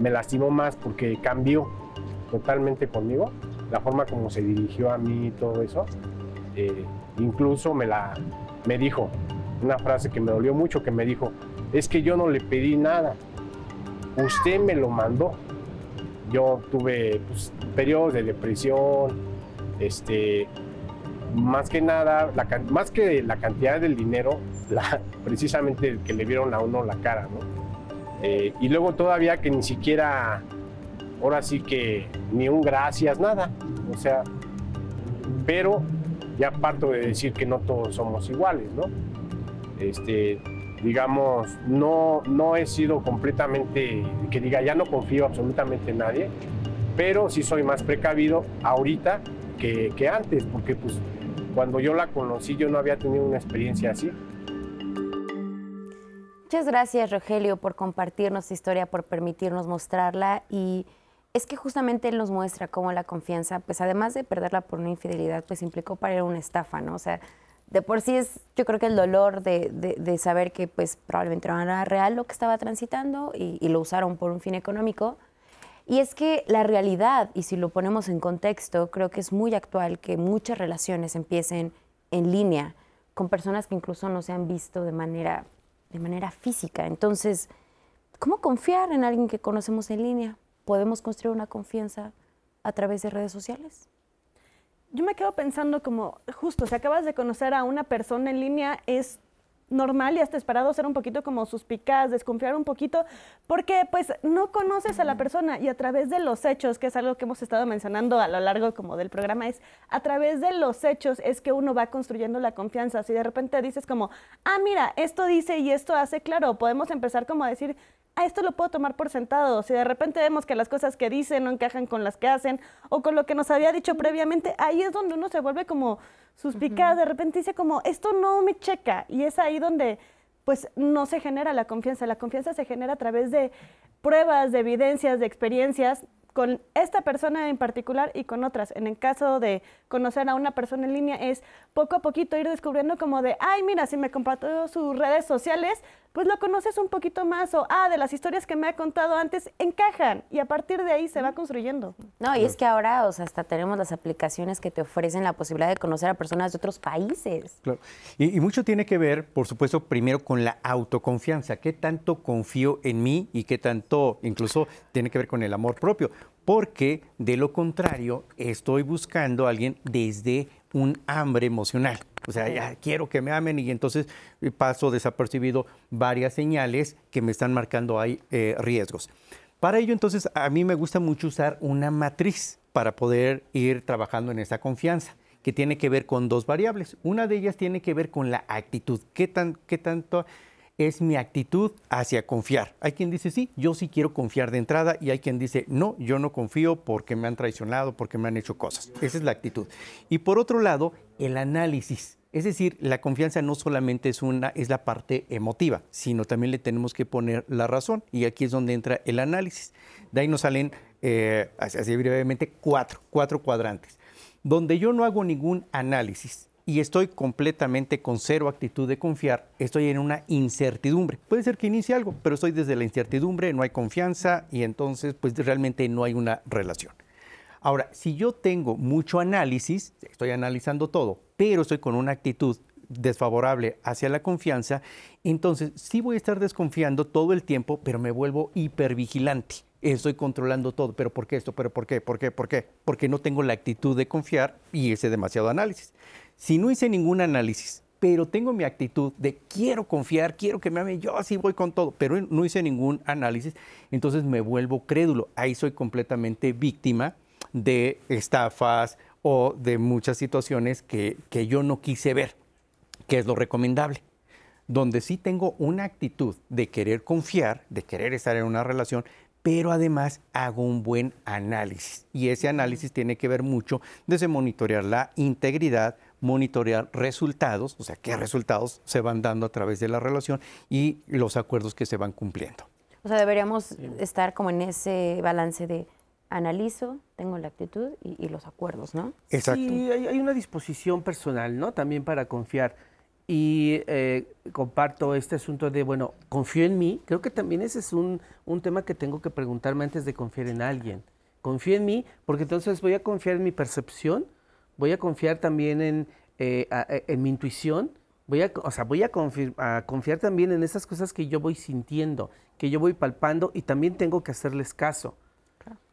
me lastimó más porque cambió totalmente conmigo, la forma como se dirigió a mí y todo eso. Eh, incluso me, la, me dijo una frase que me dolió mucho, que me dijo, es que yo no le pedí nada, usted me lo mandó. Yo tuve pues, periodos de depresión, este, más que nada, la, más que la cantidad del dinero, precisamente el que le vieron a uno la cara, ¿no? Eh, y luego todavía que ni siquiera, ahora sí que ni un gracias, nada. O sea, pero ya parto de decir que no todos somos iguales, ¿no? Este, digamos, no, no he sido completamente, que diga, ya no confío absolutamente en nadie, pero sí soy más precavido ahorita que, que antes, porque pues cuando yo la conocí yo no había tenido una experiencia así. Muchas gracias, Rogelio, por compartirnos esta historia, por permitirnos mostrarla. Y es que justamente él nos muestra cómo la confianza, pues además de perderla por una infidelidad, pues implicó para él una estafa, ¿no? O sea, de por sí es, yo creo que el dolor de, de, saber que pues probablemente no era real lo que estaba transitando y, y, lo usaron por un fin económico. Y es que la realidad, y si lo ponemos en contexto, creo que es muy actual que muchas relaciones empiecen en línea con personas que incluso no se han visto de manera, de manera física. Entonces, ¿cómo confiar en alguien que conocemos en línea? ¿Podemos construir una confianza a través de redes sociales? Yo me quedo pensando como, justo, si acabas de conocer a una persona en línea, es normal y hasta esperado ser un poquito como suspicaz, desconfiar un poquito, porque pues no conoces a la persona y a través de los hechos, que es algo que hemos estado mencionando a lo largo como del programa, es a través de los hechos es que uno va construyendo la confianza. Si de repente dices como, ah, mira, esto dice y esto hace, claro, podemos empezar como a decir, ah, esto lo puedo tomar por sentado. Si de repente vemos que las cosas que dicen no encajan con las que hacen o con lo que nos había dicho previamente, ahí es donde uno se vuelve como suspicaz, uh -huh. de repente dice como, esto no me checa. Y es ahí donde pues no se genera la confianza. La confianza se genera a través de pruebas, de evidencias, de experiencias con esta persona en particular y con otras. En el caso de conocer a una persona en línea es poco a poquito ir descubriendo como de, ay, mira, si me compartió sus redes sociales, pues lo conoces un poquito más o, ah, de las historias que me ha contado antes, encajan y a partir de ahí se va construyendo. No, y es que ahora, o sea, hasta tenemos las aplicaciones que te ofrecen la posibilidad de conocer a personas de otros países. Claro. Y, y mucho tiene que ver, por supuesto, primero con la autoconfianza. ¿Qué tanto confío en mí y qué tanto incluso tiene que ver con el amor propio? Porque de lo contrario, estoy buscando a alguien desde un hambre emocional. O sea, ya quiero que me amen y entonces paso desapercibido varias señales que me están marcando ahí eh, riesgos. Para ello, entonces, a mí me gusta mucho usar una matriz para poder ir trabajando en esa confianza, que tiene que ver con dos variables. Una de ellas tiene que ver con la actitud. ¿Qué, tan, qué tanto es mi actitud hacia confiar. Hay quien dice, sí, yo sí quiero confiar de entrada y hay quien dice, no, yo no confío porque me han traicionado, porque me han hecho cosas. Esa es la actitud. Y por otro lado, el análisis. Es decir, la confianza no solamente es, una, es la parte emotiva, sino también le tenemos que poner la razón. Y aquí es donde entra el análisis. De ahí nos salen, eh, así brevemente, cuatro, cuatro cuadrantes. Donde yo no hago ningún análisis, y estoy completamente con cero actitud de confiar, estoy en una incertidumbre. Puede ser que inicie algo, pero estoy desde la incertidumbre, no hay confianza y entonces pues realmente no hay una relación. Ahora, si yo tengo mucho análisis, estoy analizando todo, pero estoy con una actitud desfavorable hacia la confianza, entonces sí voy a estar desconfiando todo el tiempo, pero me vuelvo hipervigilante. Estoy controlando todo, pero ¿por qué esto? ¿Pero por qué? ¿Por qué? ¿Por qué? Porque no tengo la actitud de confiar y ese demasiado análisis. Si no hice ningún análisis, pero tengo mi actitud de quiero confiar, quiero que me amen, yo así voy con todo, pero no hice ningún análisis, entonces me vuelvo crédulo. Ahí soy completamente víctima de estafas o de muchas situaciones que, que yo no quise ver, que es lo recomendable. Donde sí tengo una actitud de querer confiar, de querer estar en una relación, pero además hago un buen análisis. Y ese análisis tiene que ver mucho desde monitorear la integridad, monitorear resultados, o sea, qué resultados se van dando a través de la relación y los acuerdos que se van cumpliendo. O sea, deberíamos estar como en ese balance de analizo, tengo la actitud y, los acuerdos, ¿no? Exacto. Sí, hay, una disposición personal, ¿no? También para confiar. Y eh, comparto este asunto de, bueno, confío en mí. Creo que también ese es un, un tema que tengo que preguntarme antes de confiar en alguien. Confío en mí porque entonces voy a confiar en mi percepción, voy a confiar también en, eh, eh, en mi intuición, voy a, o sea, voy a, confiar también en esas cosas que yo voy sintiendo, que yo voy palpando y también tengo que hacerles caso.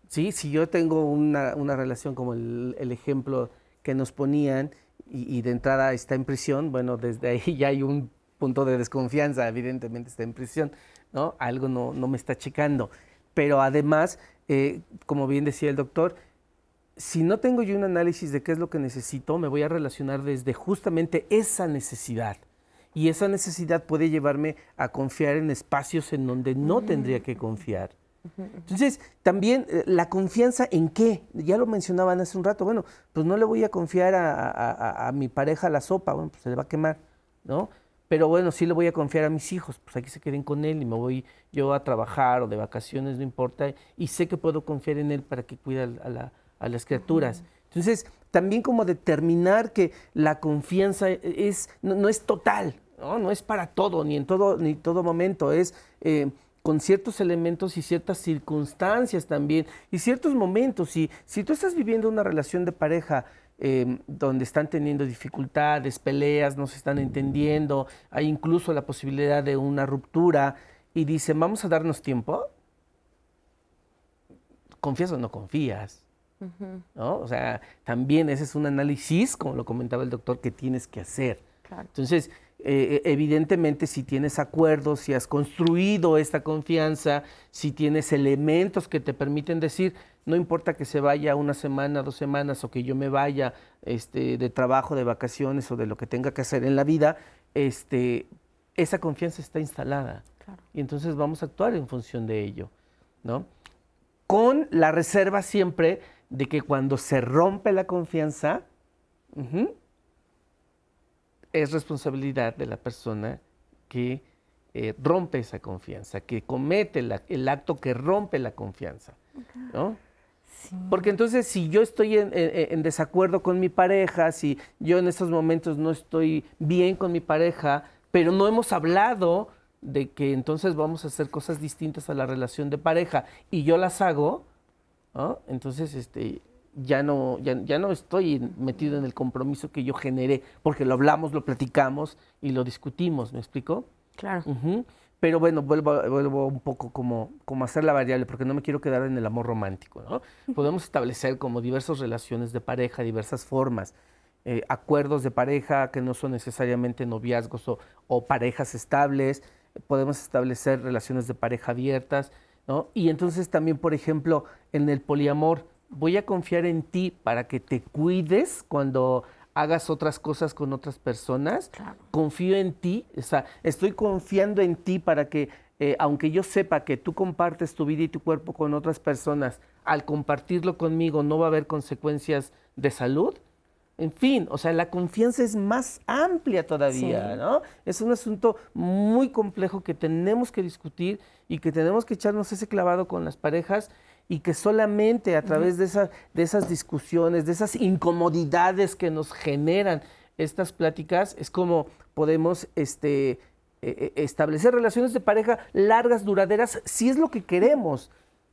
¿Sí? Si yo tengo una, una relación como el, el, ejemplo que nos ponían y, y, de entrada está en prisión, bueno, desde ahí ya hay un punto de desconfianza, evidentemente está en prisión, ¿no? Algo no, no me está checando. Pero además, eh, como bien decía el doctor, si no tengo yo un análisis de qué es lo que necesito, me voy a relacionar desde justamente esa necesidad. Y esa necesidad puede llevarme a confiar en espacios en donde no tendría que confiar. Entonces, también eh, la confianza en qué, ya lo mencionaban hace un rato, bueno, pues no le voy a confiar a, mi pareja la sopa, bueno, pues se le va a quemar, ¿no? Pero bueno, sí le voy a confiar a mis hijos, pues aquí se queden con él y me voy yo a trabajar o de vacaciones, no importa, y sé que puedo confiar en él para que cuide a la, a las criaturas. Entonces, también como determinar que la confianza es, no, es total, ¿no? es para todo, ni en todo, ni todo momento, es eh, con ciertos elementos y ciertas circunstancias también, y ciertos momentos. Si, tú estás viviendo una relación de pareja eh, donde están teniendo dificultades, peleas, no se están entendiendo, hay incluso la posibilidad de una ruptura, y dicen, vamos a darnos tiempo, ¿confías o no confías? ¿No? O sea, también ese es un análisis, como lo comentaba el doctor, que tienes que hacer. Entonces, eh, evidentemente, si tienes acuerdos, si has construido esta confianza, si tienes elementos que te permiten decir, no importa que se vaya una semana, dos semanas, o que yo me vaya este, de trabajo, de vacaciones o de lo que tenga que hacer en la vida, este, esa confianza está instalada. Y entonces vamos a actuar en función de ello, ¿no? Con la reserva siempre de que cuando se rompe la confianza, es responsabilidad de la persona que eh, rompe esa confianza, que comete el acto que rompe la confianza. Porque entonces si yo estoy en, desacuerdo con mi pareja, si yo en estos momentos no estoy bien con mi pareja, pero no hemos hablado de que entonces vamos a hacer cosas distintas a la relación de pareja y yo las hago, ¿no? entonces este, ya, no, ya, ya no estoy metido en el compromiso que yo generé, porque lo hablamos, lo platicamos y lo discutimos, ¿me explico? Claro. Pero bueno, vuelvo, vuelvo un poco como, como a hacer la variable, porque no me quiero quedar en el amor romántico, ¿no? Podemos establecer como diversas relaciones de pareja, diversas formas, eh, acuerdos de pareja que no son necesariamente noviazgos o, o parejas estables, podemos establecer relaciones de pareja abiertas, ¿no? Y entonces también, por ejemplo, en el poliamor, voy a confiar en ti para que te cuides cuando hagas otras cosas con otras personas. Confío en ti, o sea, estoy confiando en ti para que, eh, aunque yo sepa que tú compartes tu vida y tu cuerpo con otras personas, al compartirlo conmigo no va a haber consecuencias de salud. En fin, o sea, la confianza es más amplia todavía, Sí. ¿no? Es un asunto muy complejo que tenemos que discutir y que tenemos que echarnos ese clavado con las parejas y que solamente a través de, esa- de esas discusiones, de esas incomodidades que nos generan estas pláticas, es como podemos este, eh, eh, establecer relaciones de pareja largas, duraderas, si es lo que queremos.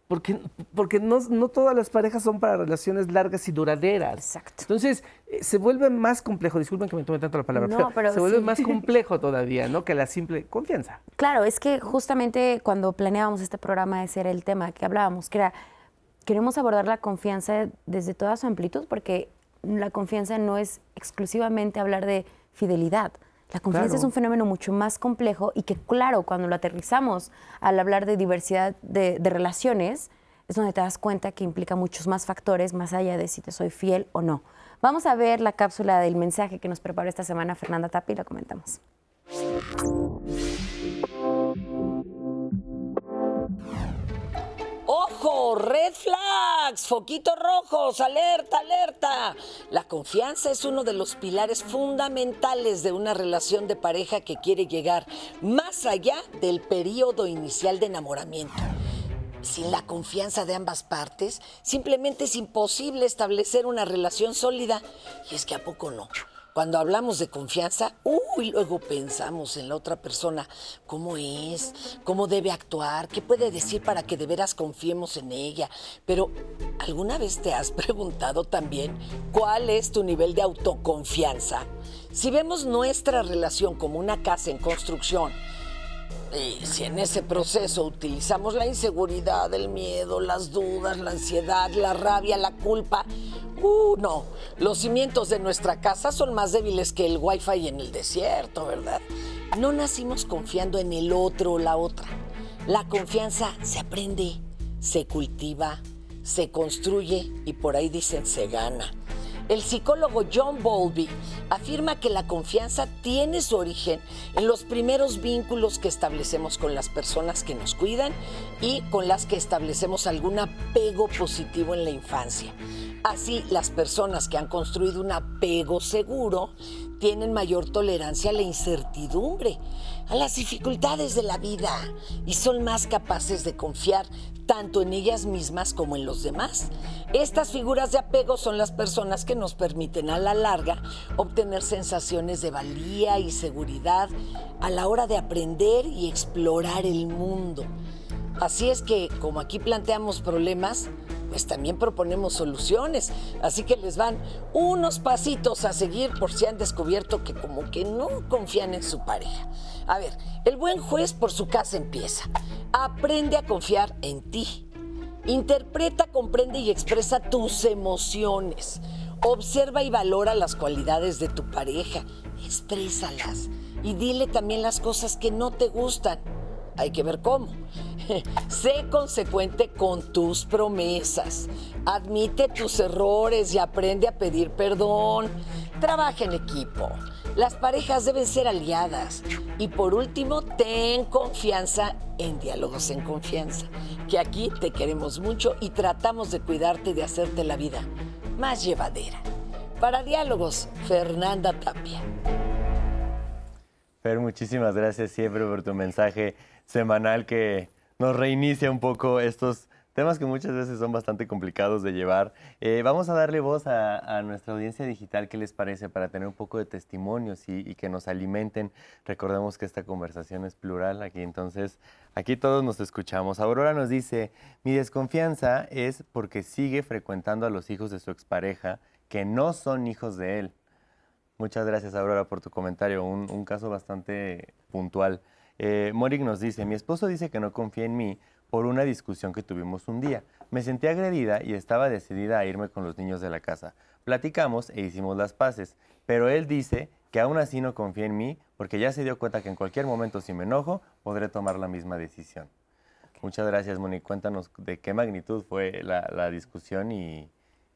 Porque, porque no, no todas las parejas son para relaciones largas y duraderas. Exacto. Entonces, eh, se vuelve más complejo, disculpen que me tome tanto la palabra, No, pero se vuelve sí. más complejo todavía, ¿no? Que la simple confianza. Claro, es que justamente cuando planeábamos este programa ese era el tema que hablábamos, que era, queremos abordar la confianza desde toda su amplitud, porque la confianza no es exclusivamente hablar de fidelidad. La confianza Claro. es un fenómeno mucho más complejo y que, claro, cuando lo aterrizamos al hablar de diversidad de, de relaciones, es donde te das cuenta que implica muchos más factores más allá de si te soy fiel o no. Vamos a ver la cápsula del mensaje que nos preparó esta semana Fernanda Tapi y la comentamos. ¡Ojo! ¡Red flags! ¡Foquitos rojos! ¡Alerta, alerta! La confianza es uno de los pilares fundamentales de una relación de pareja que quiere llegar más allá del periodo inicial de enamoramiento. Sin la confianza de ambas partes, simplemente es imposible establecer una relación sólida. Y es que a poco no. Cuando hablamos de confianza, uy, luego pensamos en la otra persona, cómo es, cómo debe actuar, qué puede decir para que de veras confiemos en ella. Pero, ¿alguna vez te has preguntado también cuál es tu nivel de autoconfianza? Si vemos nuestra relación como una casa en construcción, y si en ese proceso utilizamos la inseguridad, el miedo, las dudas, la ansiedad, la rabia, la culpa, uh, no, los cimientos de nuestra casa son más débiles que el wifi en el desierto, ¿verdad? No nacimos confiando en el otro o la otra. La confianza se aprende, se cultiva, se construye y por ahí dicen se gana. El psicólogo John Bowlby afirma que la confianza tiene su origen en los primeros vínculos que establecemos con las personas que nos cuidan y con las que establecemos algún apego positivo en la infancia. Así, las personas que han construido un apego seguro tienen mayor tolerancia a la incertidumbre, a las dificultades de la vida y son más capaces de confiar tanto en ellas mismas como en los demás. Estas figuras de apego son las personas que nos permiten a la larga obtener sensaciones de valía y seguridad a la hora de aprender y explorar el mundo. Así es que, como aquí planteamos problemas, pues también proponemos soluciones. Así que les van unos pasitos a seguir por si han descubierto que como que no confían en su pareja. A ver, el buen juez por su casa empieza. Aprende a confiar en ti. Interpreta, comprende y expresa tus emociones. Observa y valora las cualidades de tu pareja. Exprésalas. Y dile también las cosas que no te gustan. Hay que ver cómo. sé consecuente con tus promesas. Admite tus errores y aprende a pedir perdón. Trabaja en equipo. Las parejas deben ser aliadas. Y por último, ten confianza en Diálogos en Confianza, que aquí te queremos mucho y tratamos de cuidarte y de hacerte la vida más llevadera. Para Diálogos, Fernanda Tapia. Fer, muchísimas gracias siempre por tu mensaje semanal que nos reinicia un poco estos temas que muchas veces son bastante complicados de llevar. Eh, vamos a darle voz a, nuestra audiencia digital, ¿qué les parece? Para tener un poco de testimonios y, que nos alimenten. Recordemos que esta conversación es plural aquí, entonces aquí todos nos escuchamos. Aurora nos dice, mi desconfianza es porque sigue frecuentando a los hijos de su expareja que no son hijos de él. Muchas gracias, Aurora, por tu comentario. Un, caso bastante puntual. Eh, Morik nos dice, mi esposo dice que no confía en mí por una discusión que tuvimos un día. Me sentí agredida y estaba decidida a irme con los niños de la casa. Platicamos e hicimos las paces, pero él dice que aún así no confía en mí porque ya se dio cuenta que en cualquier momento si me enojo podré tomar la misma decisión. Muchas gracias, Moni. Cuéntanos de qué magnitud fue la, discusión y,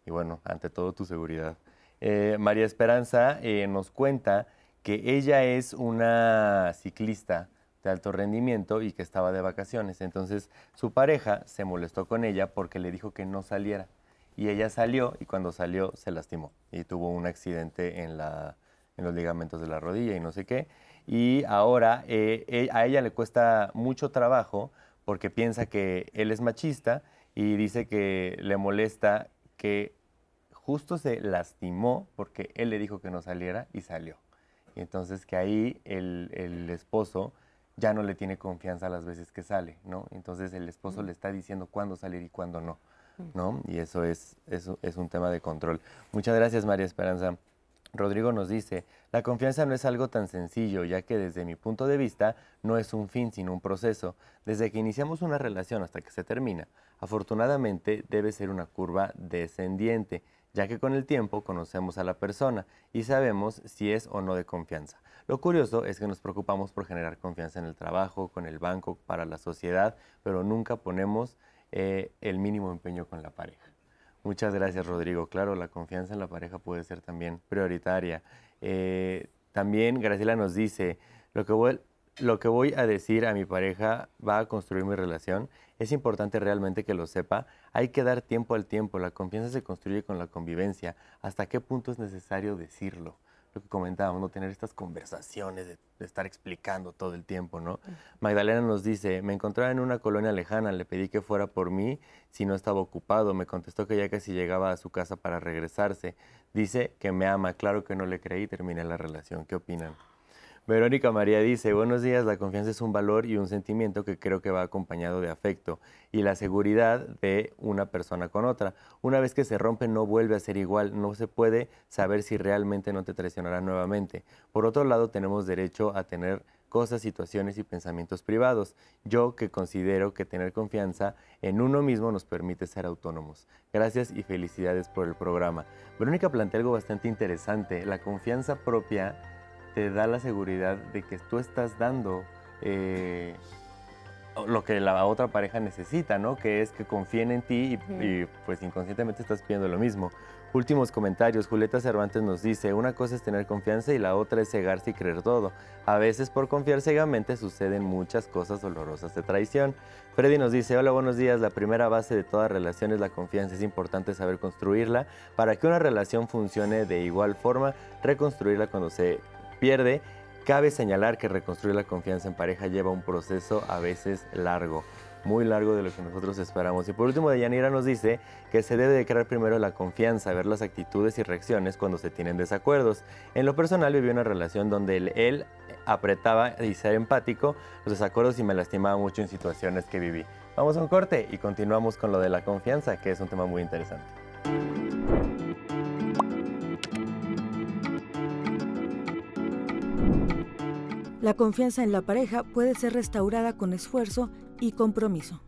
y, bueno, ante todo tu seguridad. Eh, María Esperanza eh, nos cuenta que ella es una ciclista de alto rendimiento y que estaba de vacaciones. Entonces su pareja se molestó con ella porque le dijo que no saliera. Y ella salió y cuando salió se lastimó y tuvo un accidente en, los ligamentos de la rodilla y no sé qué. Y ahora eh, a ella le cuesta mucho trabajo porque piensa que él es machista y dice que le molesta que justo se lastimó porque él le dijo que no saliera y salió. Y entonces que ahí el, esposo ya no le tiene confianza las veces que sale, ¿no? Entonces el esposo le está diciendo cuándo salir y cuándo no, ¿no? Y eso es, eso es un tema de control. Muchas gracias, María Esperanza. Rodrigo nos dice, la confianza no es algo tan sencillo, ya que desde mi punto de vista no es un fin, sino un proceso. Desde que iniciamos una relación hasta que se termina, afortunadamente debe ser una curva descendiente ya que con el tiempo conocemos a la persona y sabemos si es o no de confianza. Lo curioso es que nos preocupamos por generar confianza en el trabajo, con el banco, para la sociedad, pero nunca ponemos eh, el mínimo empeño con la pareja. Muchas gracias, Rodrigo. Claro, la confianza en la pareja puede ser también prioritaria. Eh, también Graciela nos dice, lo que, voy, lo que voy a decir a mi pareja va a construir mi relación es importante realmente que lo sepa. Hay que dar tiempo al tiempo. La confianza se construye con la convivencia. ¿Hasta qué punto es necesario decirlo? Lo que comentábamos, no tener estas conversaciones de, estar explicando todo el tiempo, ¿no? Magdalena nos dice, me encontraba en una colonia lejana, le pedí que fuera por mí si no estaba ocupado. Me contestó que ya casi llegaba a su casa para regresarse. Dice que me ama. Claro que no le creí y terminé la relación. ¿Qué opinan? Verónica María dice, buenos días, la confianza es un valor y un sentimiento que creo que va acompañado de afecto y la seguridad de una persona con otra. Una vez que se rompe no vuelve a ser igual, no se puede saber si realmente no te traicionará nuevamente. Por otro lado, tenemos derecho a tener cosas, situaciones y pensamientos privados. Yo que considero que tener confianza en uno mismo nos permite ser autónomos. Gracias y felicidades por el programa. Verónica plantea algo bastante interesante, la confianza propia te da la seguridad de que tú estás dando eh, lo que la otra pareja necesita, ¿no? Que es que confíen en ti y, pues inconscientemente estás pidiendo lo mismo. Últimos comentarios. Julieta Cervantes nos dice, una cosa es tener confianza y la otra es cegarse y creer todo. A veces por confiar ciegamente suceden muchas cosas dolorosas de traición. Freddy nos dice, hola, buenos días. La primera base de toda relación es la confianza. Es importante saber construirla. Para que una relación funcione de igual forma, reconstruirla cuando se pierde, cabe señalar que reconstruir la confianza en pareja lleva un proceso a veces largo, muy largo de lo que nosotros esperamos. Y por último, Deyanira nos dice que se debe de crear primero la confianza, ver las actitudes y reacciones cuando se tienen desacuerdos. En lo personal viví una relación donde él, apretaba y ser empático los desacuerdos y me lastimaba mucho en situaciones que viví. Vamos a un corte y continuamos con lo de la confianza, que es un tema muy interesante. La confianza en la pareja puede ser restaurada con esfuerzo y compromiso.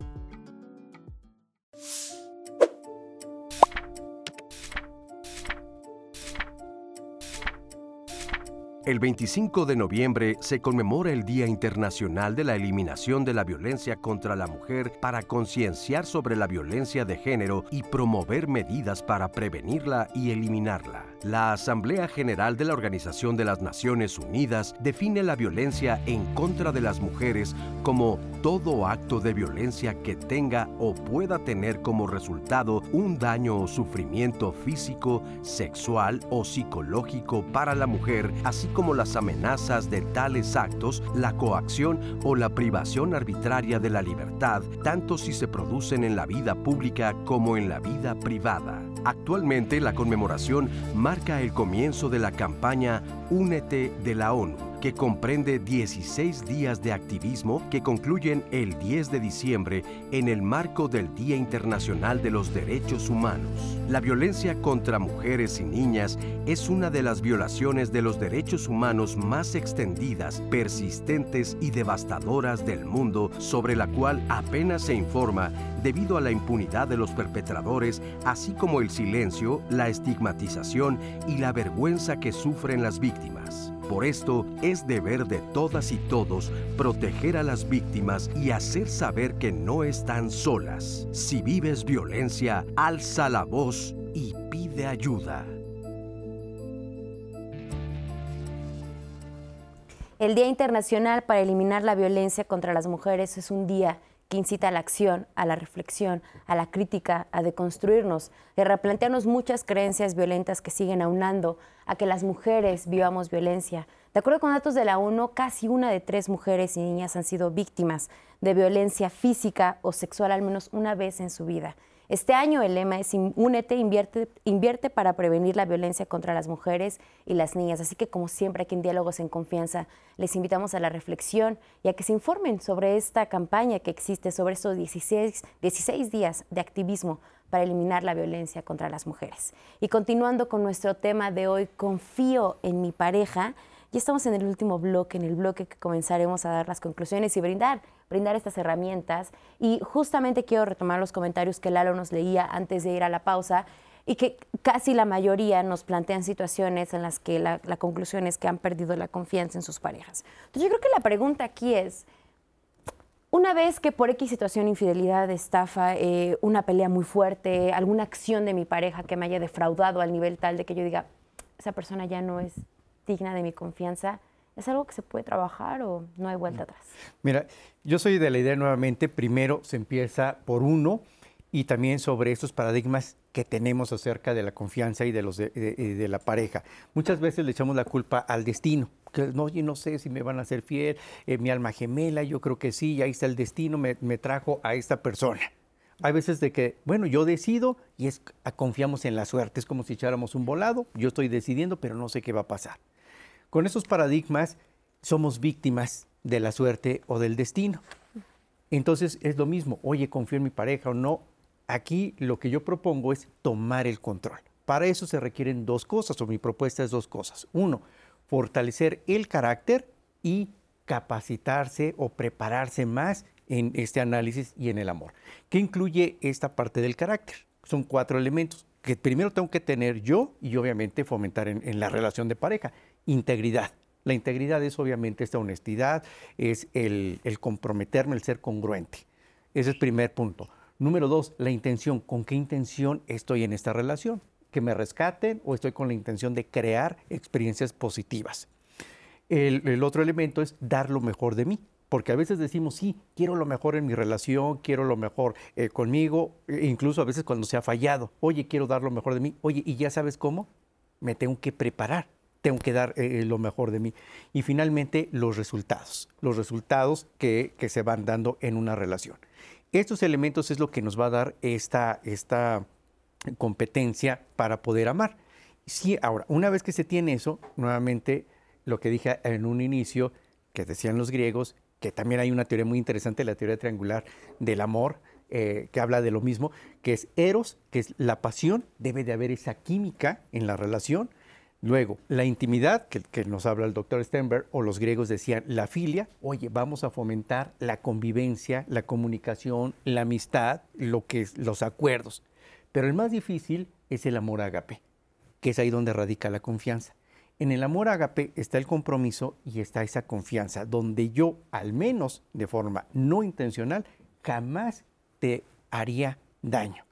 El 25 de noviembre se conmemora el Día Internacional de la Eliminación de la Violencia contra la Mujer para concienciar sobre la violencia de género y promover medidas para prevenirla y eliminarla. La Asamblea General de la Organización de las Naciones Unidas define la violencia en contra de las mujeres como todo acto de violencia que tenga o pueda tener como resultado un daño o sufrimiento físico, sexual o psicológico para la mujer, así como las amenazas de tales actos, la coacción o la privación arbitraria de la libertad, tanto si se producen en la vida pública como en la vida privada. Actualmente la conmemoración marca el comienzo de la campaña Únete de la ONU que comprende 16 días de activismo que concluyen el 10 de diciembre en el marco del Día Internacional de los Derechos Humanos. La violencia contra mujeres y niñas es una de las violaciones de los derechos humanos más extendidas, persistentes y devastadoras del mundo, sobre la cual apenas se informa debido a la impunidad de los perpetradores, así como el silencio, la estigmatización y la vergüenza que sufren las víctimas. Por esto es deber de todas y todos proteger a las víctimas y hacer saber que no están solas. Si vives violencia, alza la voz y pide ayuda. El Día Internacional para Eliminar la Violencia contra las Mujeres es un día que incita a la acción, a la reflexión, a la crítica, a deconstruirnos, de replantearnos muchas creencias violentas que siguen aunando a que las mujeres vivamos violencia. De acuerdo con datos de la ONU, casi una de tres mujeres y niñas han sido víctimas de violencia física o sexual al menos una vez en su vida. Este año el lema es Únete, invierte, invierte para prevenir la violencia contra las mujeres y las niñas. Así que como siempre aquí en Diálogos en Confianza les invitamos a la reflexión y a que se informen sobre esta campaña que existe, sobre estos 16, 16 días de activismo para eliminar la violencia contra las mujeres. Y continuando con nuestro tema de hoy, confío en mi pareja. Ya estamos en el último bloque, en el bloque que comenzaremos a dar las conclusiones y brindar, brindar estas herramientas. Y justamente quiero retomar los comentarios que Lalo nos leía antes de ir a la pausa y que casi la mayoría nos plantean situaciones en las que la, la conclusión es que han perdido la confianza en sus parejas. Entonces yo creo que la pregunta aquí es, una vez que por X situación, infidelidad, estafa, eh, una pelea muy fuerte, alguna acción de mi pareja que me haya defraudado al nivel tal de que yo diga, esa persona ya no es digna de mi confianza, ¿es algo que se puede trabajar o no hay vuelta atrás? Mira, yo soy de la idea nuevamente, primero se empieza por uno y también sobre estos paradigmas que tenemos acerca de la confianza y de, los de, de, de la pareja. Muchas veces le echamos la culpa al destino, que no, yo no sé si me van a ser fiel, eh, mi alma gemela, yo creo que sí, ahí está el destino, me, me trajo a esta persona. Hay veces de que, bueno, yo decido y es, confiamos en la suerte, es como si echáramos un volado, yo estoy decidiendo, pero no sé qué va a pasar. Con esos paradigmas somos víctimas de la suerte o del destino. Entonces es lo mismo, oye, confío en mi pareja o no. Aquí lo que yo propongo es tomar el control. Para eso se requieren dos cosas, o mi propuesta es dos cosas. Uno, fortalecer el carácter y capacitarse o prepararse más en este análisis y en el amor. ¿Qué incluye esta parte del carácter? Son cuatro elementos que primero tengo que tener yo y obviamente fomentar en, en la relación de pareja. Integridad. La integridad es obviamente esta honestidad, es el, comprometerme, el ser congruente. Ese es el primer punto. Número dos, la intención. ¿Con qué intención estoy en esta relación? ¿Que me rescaten o estoy con la intención de crear experiencias positivas? El, el, otro elemento es dar lo mejor de mí, porque a veces decimos, sí, quiero lo mejor en mi relación, quiero lo mejor eh, conmigo, e incluso a veces cuando se ha fallado, oye, quiero dar lo mejor de mí, oye, ¿y ya sabes cómo? Me tengo que preparar, tengo que dar eh, lo mejor de mí. Y finalmente, los resultados, los resultados que, que, se van dando en una relación. Estos elementos es lo que nos va a dar esta, esta competencia para poder amar. Sí, ahora, una vez que se tiene eso, nuevamente lo que dije en un inicio, que decían los griegos, que también hay una teoría muy interesante, la teoría triangular del amor, eh, que habla de lo mismo, que es eros, que es la pasión, debe de haber esa química en la relación. Luego, la intimidad, que, nos habla el doctor Stenberg, o los griegos decían la filia, oye, vamos a fomentar la convivencia, la comunicación, la amistad, lo que es los acuerdos. Pero el más difícil es el amor ágape, que es ahí donde radica la confianza. En el amor ágape está el compromiso y está esa confianza, donde yo, al menos de forma no intencional, jamás te haría daño.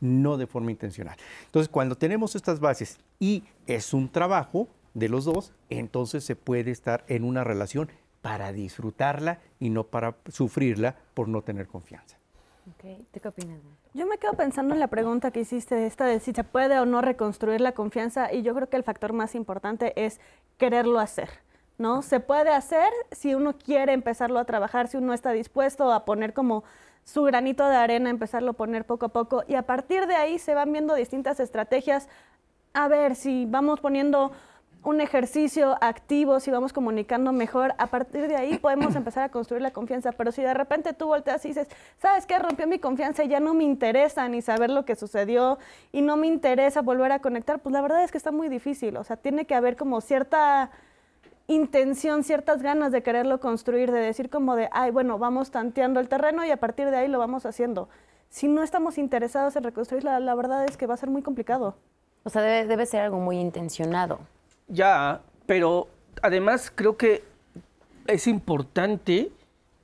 No de forma intencional. Entonces, cuando tenemos estas bases y es un trabajo de los dos, entonces se puede estar en una relación para disfrutarla y no para sufrirla por no tener confianza. ¿Tú qué opinas? Yo me quedo pensando en la pregunta que hiciste, esta de si se puede o no reconstruir la confianza, y yo creo que el factor más importante es quererlo hacer. ¿no? Se puede hacer si uno quiere empezarlo a trabajar, si uno está dispuesto a poner como su granito de arena, empezarlo a poner poco a poco, y a partir de ahí se van viendo distintas estrategias. A ver, si vamos poniendo un ejercicio activo, si vamos comunicando mejor, a partir de ahí podemos empezar a construir la confianza. Pero si de repente tú volteas y dices, ¿sabes qué? Rompió mi confianza y ya no me interesa ni saber lo que sucedió y no me interesa volver a conectar, pues la verdad es que está muy difícil. O sea, tiene que haber como cierta intención, ciertas ganas de quererlo construir, de decir como de, ay, bueno, vamos tanteando el terreno y a partir de ahí lo vamos haciendo. Si no estamos interesados en reconstruirla, la verdad es que va a ser muy complicado. O sea, debe, debe ser algo muy intencionado. Ya, pero además creo que es importante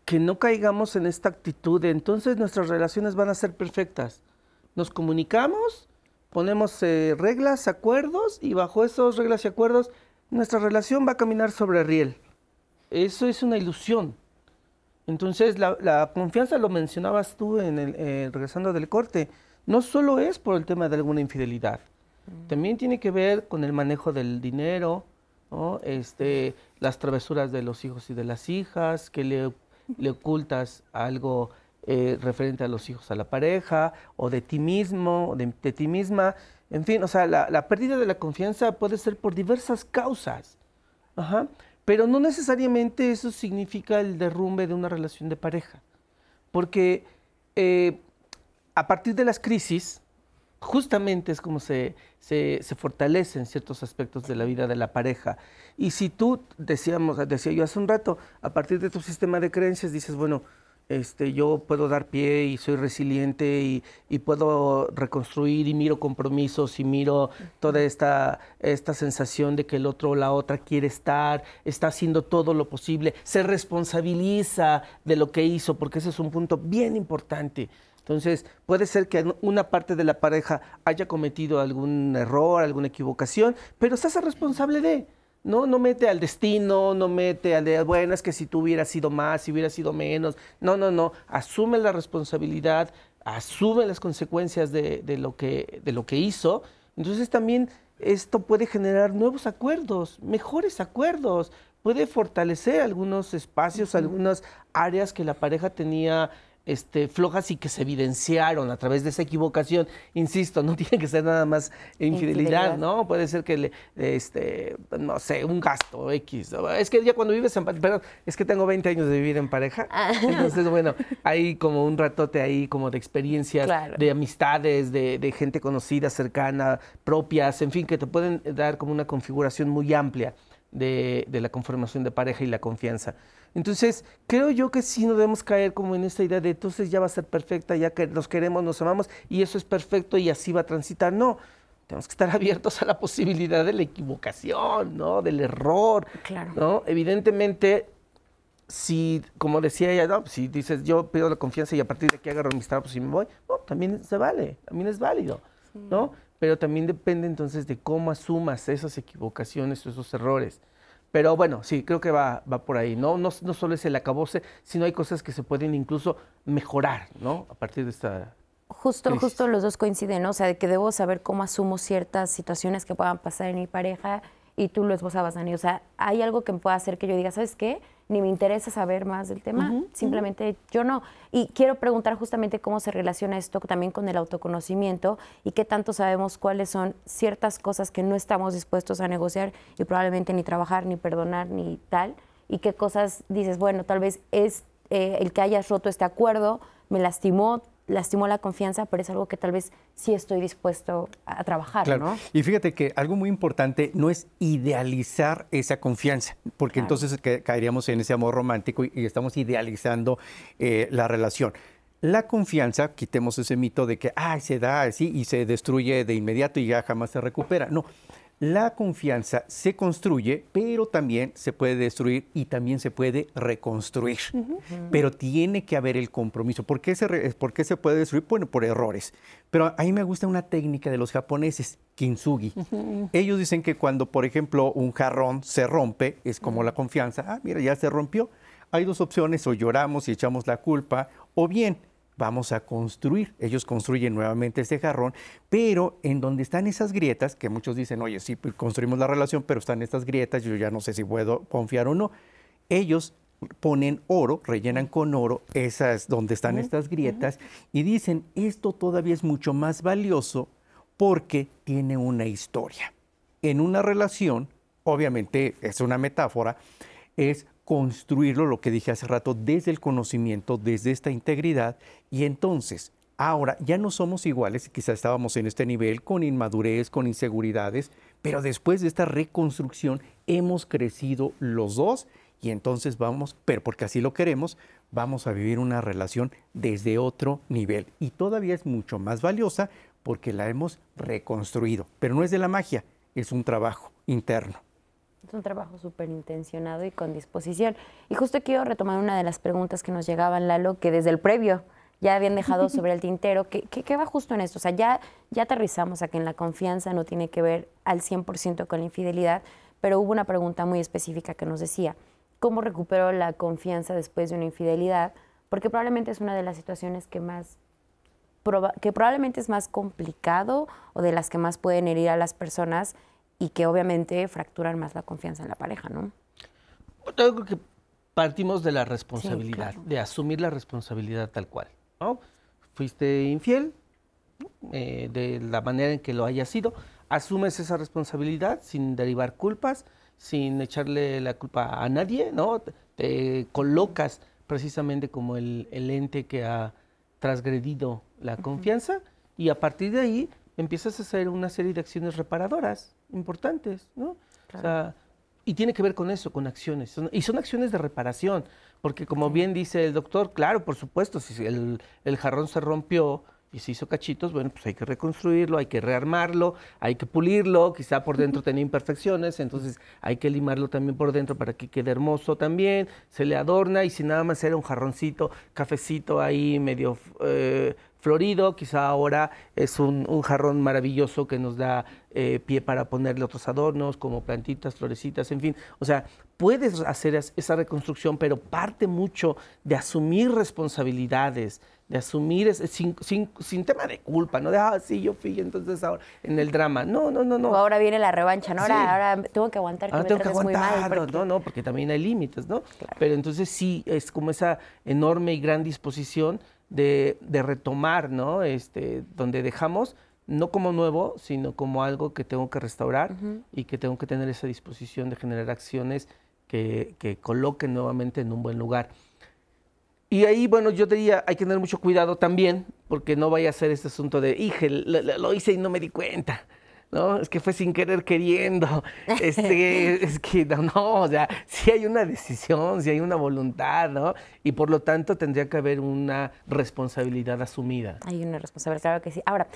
que no caigamos en esta actitud de entonces nuestras relaciones van a ser perfectas. Nos comunicamos, ponemos eh, reglas, acuerdos y bajo esos reglas y acuerdos nuestra relación va a caminar sobre riel. Eso es una ilusión. Entonces la, confianza, lo mencionabas tú en el, eh, regresando del corte, no solo es por el tema de alguna infidelidad. También tiene que ver con el manejo del dinero, este, las travesuras de los hijos y de las hijas, que le, le ocultas algo eh, referente a los hijos a la pareja, o de ti mismo, de, de ti misma. En fin, o sea, la, pérdida de la confianza puede ser por diversas causas. Pero no necesariamente eso significa el derrumbe de una relación de pareja. Porque eh, a partir de las crisis, justamente es como se, se, fortalecen ciertos aspectos de la vida de la pareja. Y si tú, decíamos, decía yo hace un rato, a partir de tu sistema de creencias dices, bueno, este, yo puedo dar pie y soy resiliente y, y, puedo reconstruir y miro compromisos y miro toda esta, esta sensación de que el otro o la otra quiere estar, está haciendo todo lo posible, se responsabiliza de lo que hizo, porque ese es un punto bien importante. Entonces, puede ser que una parte de la pareja haya cometido algún error, alguna equivocación, pero se hace responsable de. No, no mete al destino, no mete al de, bueno, es que si tú hubieras sido más, si hubieras sido menos. No, no, no. Asume la responsabilidad, asume las consecuencias de, lo, que, de lo que hizo. Entonces también esto puede generar nuevos acuerdos, mejores acuerdos, puede fortalecer algunos espacios, algunas áreas que la pareja tenía este, flojas y que se evidenciaron a través de esa equivocación. Insisto, no tiene que ser nada más infidelidad, ¿no? Puede ser que, le, este, no sé, un gasto X. Es que ya cuando vives en perdón, es que tengo 20 años de vivir en pareja. Ah. Entonces, bueno, hay como un ratote ahí como de experiencias, de amistades, de, de gente conocida, cercana, propias, en fin, que te pueden dar como una configuración muy amplia de, de la conformación de pareja y la confianza. Entonces, creo yo que sí no debemos caer como en esta idea de entonces ya va a ser perfecta, ya que nos queremos, nos amamos y eso es perfecto y así va a transitar. No, tenemos que estar abiertos a la posibilidad de la equivocación, ¿no? Del error. Claro. ¿no? Evidentemente, si, como decía ella, no, si dices yo pido la confianza y a partir de aquí agarro mis trapos y me voy, no, también se vale, también es válido, ¿no? Pero también depende entonces de cómo asumas esas equivocaciones o esos errores. Pero bueno, sí, creo que va, va por ahí, ¿no? ¿no? No solo es el acabose, sino hay cosas que se pueden incluso mejorar, ¿no? A partir de esta Justo, justo los dos coinciden, ¿no? O sea, de que debo saber cómo asumo ciertas situaciones que puedan pasar en mi pareja y tú lo esbozabas, Dani. O sea, hay algo que me pueda hacer que yo diga, ¿sabes qué? Ni me interesa saber más del tema, simplemente yo no. Y quiero preguntar justamente cómo se relaciona esto también con el autoconocimiento y qué tanto sabemos cuáles son ciertas cosas que no estamos dispuestos a negociar y probablemente ni trabajar, ni perdonar, ni tal. Y qué cosas dices, bueno, tal vez es eh, el que hayas roto este acuerdo, me lastimó, lastimó la confianza, pero es algo que tal vez sí estoy dispuesto a trabajar, ¿no? Y fíjate que algo muy importante no es idealizar esa confianza, porque entonces caeríamos en ese amor romántico y, estamos idealizando eh, la relación. La confianza, quitemos ese mito de que, ay, se da así y se destruye de inmediato y ya jamás se recupera. No, La confianza se construye, pero también se puede destruir y también se puede reconstruir. Pero tiene que haber el compromiso. ¿Por qué, se ¿Por qué se puede destruir? Bueno, por errores. Pero a mí me gusta una técnica de los japoneses, kintsugi. Ellos dicen que cuando, por ejemplo, un jarrón se rompe, es como la confianza. Ah, mira, ya se rompió. Hay dos opciones, o lloramos y echamos la culpa, o bien vamos a construir. Ellos construyen nuevamente ese jarrón, pero en donde están esas grietas, que muchos dicen, oye, sí, pues, construimos la relación, pero están estas grietas, yo ya no sé si puedo confiar o no. Ellos ponen oro, rellenan con oro esas donde están estas grietas y dicen, esto todavía es mucho más valioso porque tiene una historia. En una relación, obviamente es una metáfora, es construirlo, lo que dije hace rato, desde el conocimiento, desde esta integridad, y entonces, ahora ya no somos iguales, quizás estábamos en este nivel con inmadurez, con inseguridades, pero después de esta reconstrucción hemos crecido los dos y entonces vamos, pero porque así lo queremos, vamos a vivir una relación desde otro nivel y todavía es mucho más valiosa porque la hemos reconstruido, pero no es de la magia, es un trabajo interno. Es un trabajo súper intencionado y con disposición. Y justo quiero retomar una de las preguntas que nos llegaban, Lalo, que desde el previo ya habían dejado sobre el tintero. ¿Qué, qué, va justo en esto? O sea, ya, ya aterrizamos a que en la confianza no tiene que ver al 100% con la infidelidad, pero hubo una pregunta muy específica que nos decía, ¿cómo recupero la confianza después de una infidelidad? Porque probablemente es una de las situaciones que más que probablemente es más complicado o de las que más pueden herir a las personas y que obviamente fracturan más la confianza en la pareja, ¿no? Yo creo que partimos de la responsabilidad, de asumir la responsabilidad tal cual. ¿no? Fuiste infiel, eh, de la manera en que lo haya sido, asumes esa responsabilidad sin derivar culpas, sin echarle la culpa a nadie, ¿no? Te, colocas precisamente como el, ente que ha transgredido la confianza y a partir de ahí empiezas a hacer una serie de acciones reparadoras importantes, ¿no? O sea, y tiene que ver con eso, con acciones. y son acciones de reparación, porque como bien dice el doctor, claro, por supuesto, si el, el jarrón se rompió, y se hizo cachitos, bueno, pues hay que reconstruirlo, hay que rearmarlo, hay que pulirlo, quizá por dentro tenía imperfecciones, entonces hay que limarlo también por dentro para que quede hermoso también, se le adorna y si nada más era un jarroncito, cafecito ahí medio eh, florido, quizá ahora es un, jarrón maravilloso que nos da eh, pie para ponerle otros adornos, como plantitas, florecitas, en fin. O sea, puedes hacer esa reconstrucción, pero parte mucho de asumir responsabilidades, de asumir sin, sin, tema de culpa, no de, ah, sí, yo fui, entonces ahora en el drama. No, no, no, no. ahora viene la revancha, ¿no? Ahora, tengo que aguantar que ahora tengo que aguantar, no, no, porque también hay límites, ¿no? Pero entonces sí, es como esa enorme y gran disposición de, retomar, ¿no? Este, donde dejamos, no como nuevo, sino como algo que tengo que restaurar y que tengo que tener esa disposición de generar acciones que, que coloquen nuevamente en un buen lugar. Y ahí, bueno, yo diría, hay que tener mucho cuidado también, porque no vaya a ser este asunto de, hije, lo, hice y no me di cuenta. ¿No? Es que fue sin querer queriendo. Este, es que no, no, o sea, sí hay una decisión, sí hay una voluntad, ¿no? Y por lo tanto tendría que haber una responsabilidad asumida. Hay una responsabilidad, claro que sí. Ahora,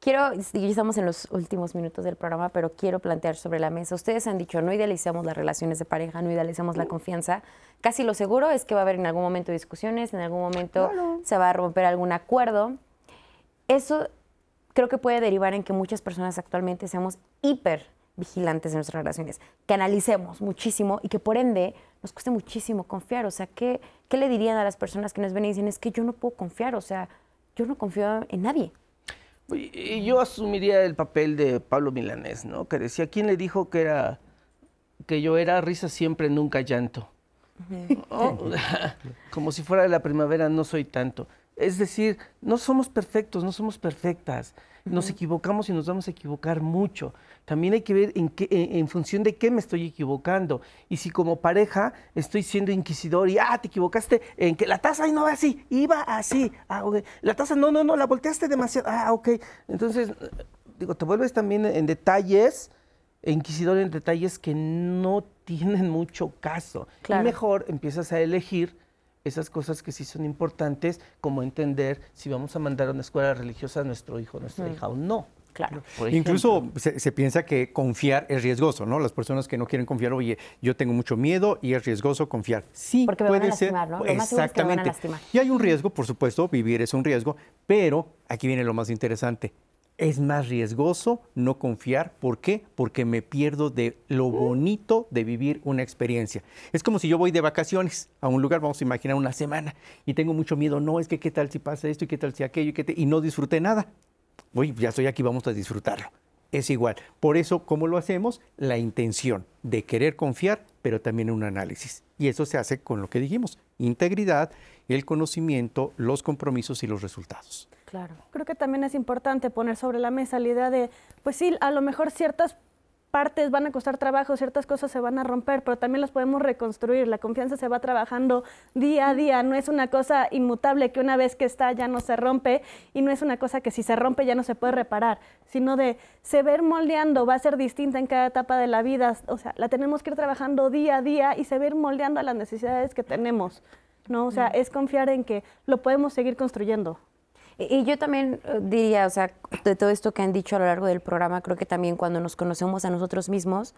quiero, ya estamos en los últimos minutos del programa, pero quiero plantear sobre la mesa. Ustedes han dicho, no idealizamos las relaciones de pareja, no idealizamos la confianza. Casi lo seguro es que va a haber en algún momento discusiones, en algún momento se va a romper algún acuerdo. Eso creo que puede derivar en que muchas personas actualmente seamos hiper vigilantes en nuestras relaciones, que analicemos muchísimo y que por ende nos cueste muchísimo confiar. O sea, ¿qué, ¿qué le dirían a las personas que nos ven y dicen, es que yo no puedo confiar, o sea, yo no confío en nadie? Y yo asumiría el papel de Pablo Milanés, ¿no? Que decía, ¿quién le dijo que era que yo era risa siempre, nunca llanto? Como si fuera de la primavera, no soy tanto. Es decir, no somos perfectos, no somos perfectas. Nos equivocamos y nos vamos a equivocar mucho. También hay que ver en, qué, en, función de qué me estoy equivocando. Y si como pareja estoy siendo inquisidor y, ah, te equivocaste en que la taza no va así, iba así. Ah, La taza, no, no, no, la volteaste demasiado. Ah, ok. Entonces, digo, te vuelves también en detalles, inquisidor en detalles que no tienen mucho caso. Y mejor empiezas a elegir esas cosas que sí son importantes, como entender si vamos a mandar a una escuela religiosa a nuestro hijo o nuestra hija o no. Claro. Incluso se, se, piensa que confiar es riesgoso, ¿no? Las personas que no quieren confiar, oye, yo tengo mucho miedo y es riesgoso confiar. Sí, Porque me puede van a ser. lastimar, ¿no? Lo más seguro es que me Exactamente. van a lastimar. Y hay un riesgo, por supuesto, vivir es un riesgo, pero aquí viene lo más interesante. Es más riesgoso no confiar. ¿Por qué? Porque me pierdo de lo bonito de vivir una experiencia. Es como si yo voy de vacaciones a un lugar, vamos a imaginar una semana, y tengo mucho miedo. No, es que qué tal si pasa esto y qué tal si aquello y, qué te- y no disfruté nada. Uy, ya estoy aquí, vamos a disfrutarlo. Es igual. Por eso, ¿cómo lo hacemos? La intención de querer confiar, pero también un análisis. Y eso se hace con lo que dijimos, integridad, el conocimiento, los compromisos y los resultados. Claro. Creo que también es importante poner sobre la mesa la idea de, pues sí, a lo mejor ciertas partes van a costar trabajo, ciertas cosas se van a romper, pero también las podemos reconstruir. La confianza se va trabajando día a día, no es una cosa inmutable que una vez que está ya no se rompe y no es una cosa que si se rompe ya no se puede reparar, sino de se ver moldeando, va a ser distinta en cada etapa de la vida, o sea, la tenemos que ir trabajando día a día y se ver moldeando a las necesidades que tenemos. ¿no? O sea, es confiar en que lo podemos seguir construyendo. Y yo también eh, diría, o sea, de todo esto que han dicho a lo largo del programa, creo que también cuando nos conocemos a nosotros mismos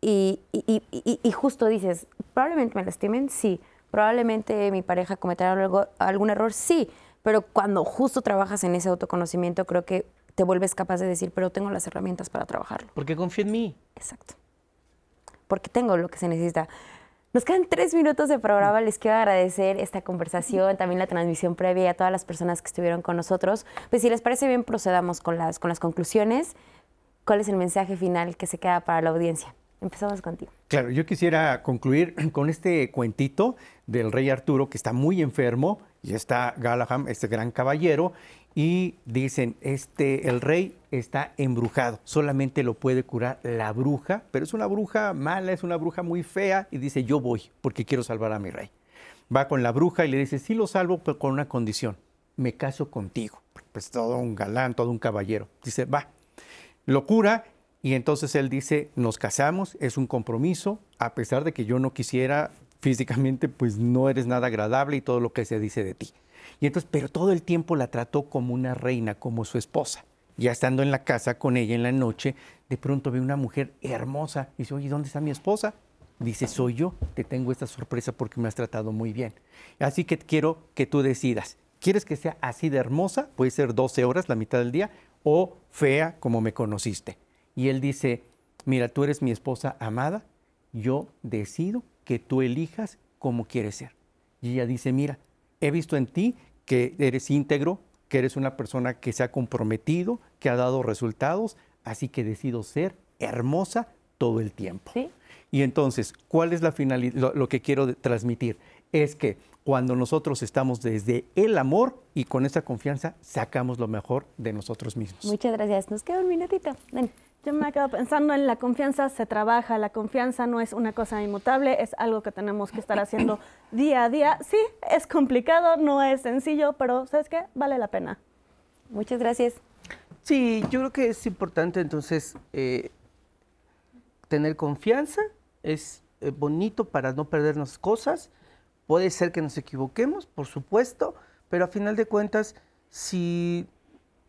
y, y- y- y- y justo dices, probablemente me lastimen, sí, probablemente mi pareja cometerá algo- algún error, sí, pero cuando justo trabajas en ese autoconocimiento, creo que te vuelves capaz de decir, pero tengo las herramientas para trabajarlo. Porque confía en mí. Exacto. Porque tengo lo que se necesita. Nos quedan tres minutos de programa. Les quiero agradecer esta conversación, también la transmisión previa y a todas las personas que estuvieron con nosotros. Pues si les parece bien, procedamos con las, con las conclusiones. ¿Cuál es el mensaje final que se queda para la audiencia? Empezamos contigo. Claro, yo quisiera concluir con este cuentito del rey Arturo que está muy enfermo y está Galahad, este gran caballero, y dicen, este, el rey está embrujado, solamente lo puede curar la bruja, pero es una bruja mala, es una bruja muy fea, y dice, yo voy porque quiero salvar a mi rey. Va con la bruja y le dice, sí lo salvo, pero con una condición, me caso contigo. Pues todo un galán, todo un caballero. Dice, va, lo cura y entonces él dice, nos casamos, es un compromiso, a pesar de que yo no quisiera físicamente, pues no eres nada agradable y todo lo que se dice de ti. Y entonces, pero todo el tiempo la trató como una reina, como su esposa. Ya estando en la casa con ella en la noche, de pronto ve una mujer hermosa y dice, oye, ¿dónde está mi esposa? Dice, soy yo, te tengo esta sorpresa porque me has tratado muy bien. Así que quiero que tú decidas, ¿quieres que sea así de hermosa? Puede ser 12 horas, la mitad del día, o fea como me conociste. Y él dice, mira, tú eres mi esposa amada, yo decido que tú elijas cómo quieres ser. Y ella dice, mira, he visto en ti que eres íntegro, que eres una persona que se ha comprometido, que ha dado resultados, así que decido ser hermosa todo el tiempo. ¿Sí? Y entonces, ¿cuál es la finalidad? Lo, lo que quiero transmitir es que cuando nosotros estamos desde el amor y con esa confianza, sacamos lo mejor de nosotros mismos. Muchas gracias. Nos queda un minutito. Ven. Yo me quedo pensando en la confianza se trabaja, la confianza no es una cosa inmutable, es algo que tenemos que estar haciendo día a día. Sí, es complicado, no es sencillo, pero ¿sabes qué? Vale la pena. Muchas gracias. Sí, yo creo que es importante entonces eh, tener confianza, es eh, bonito para no perdernos cosas, puede ser que nos equivoquemos, por supuesto, pero a final de cuentas, si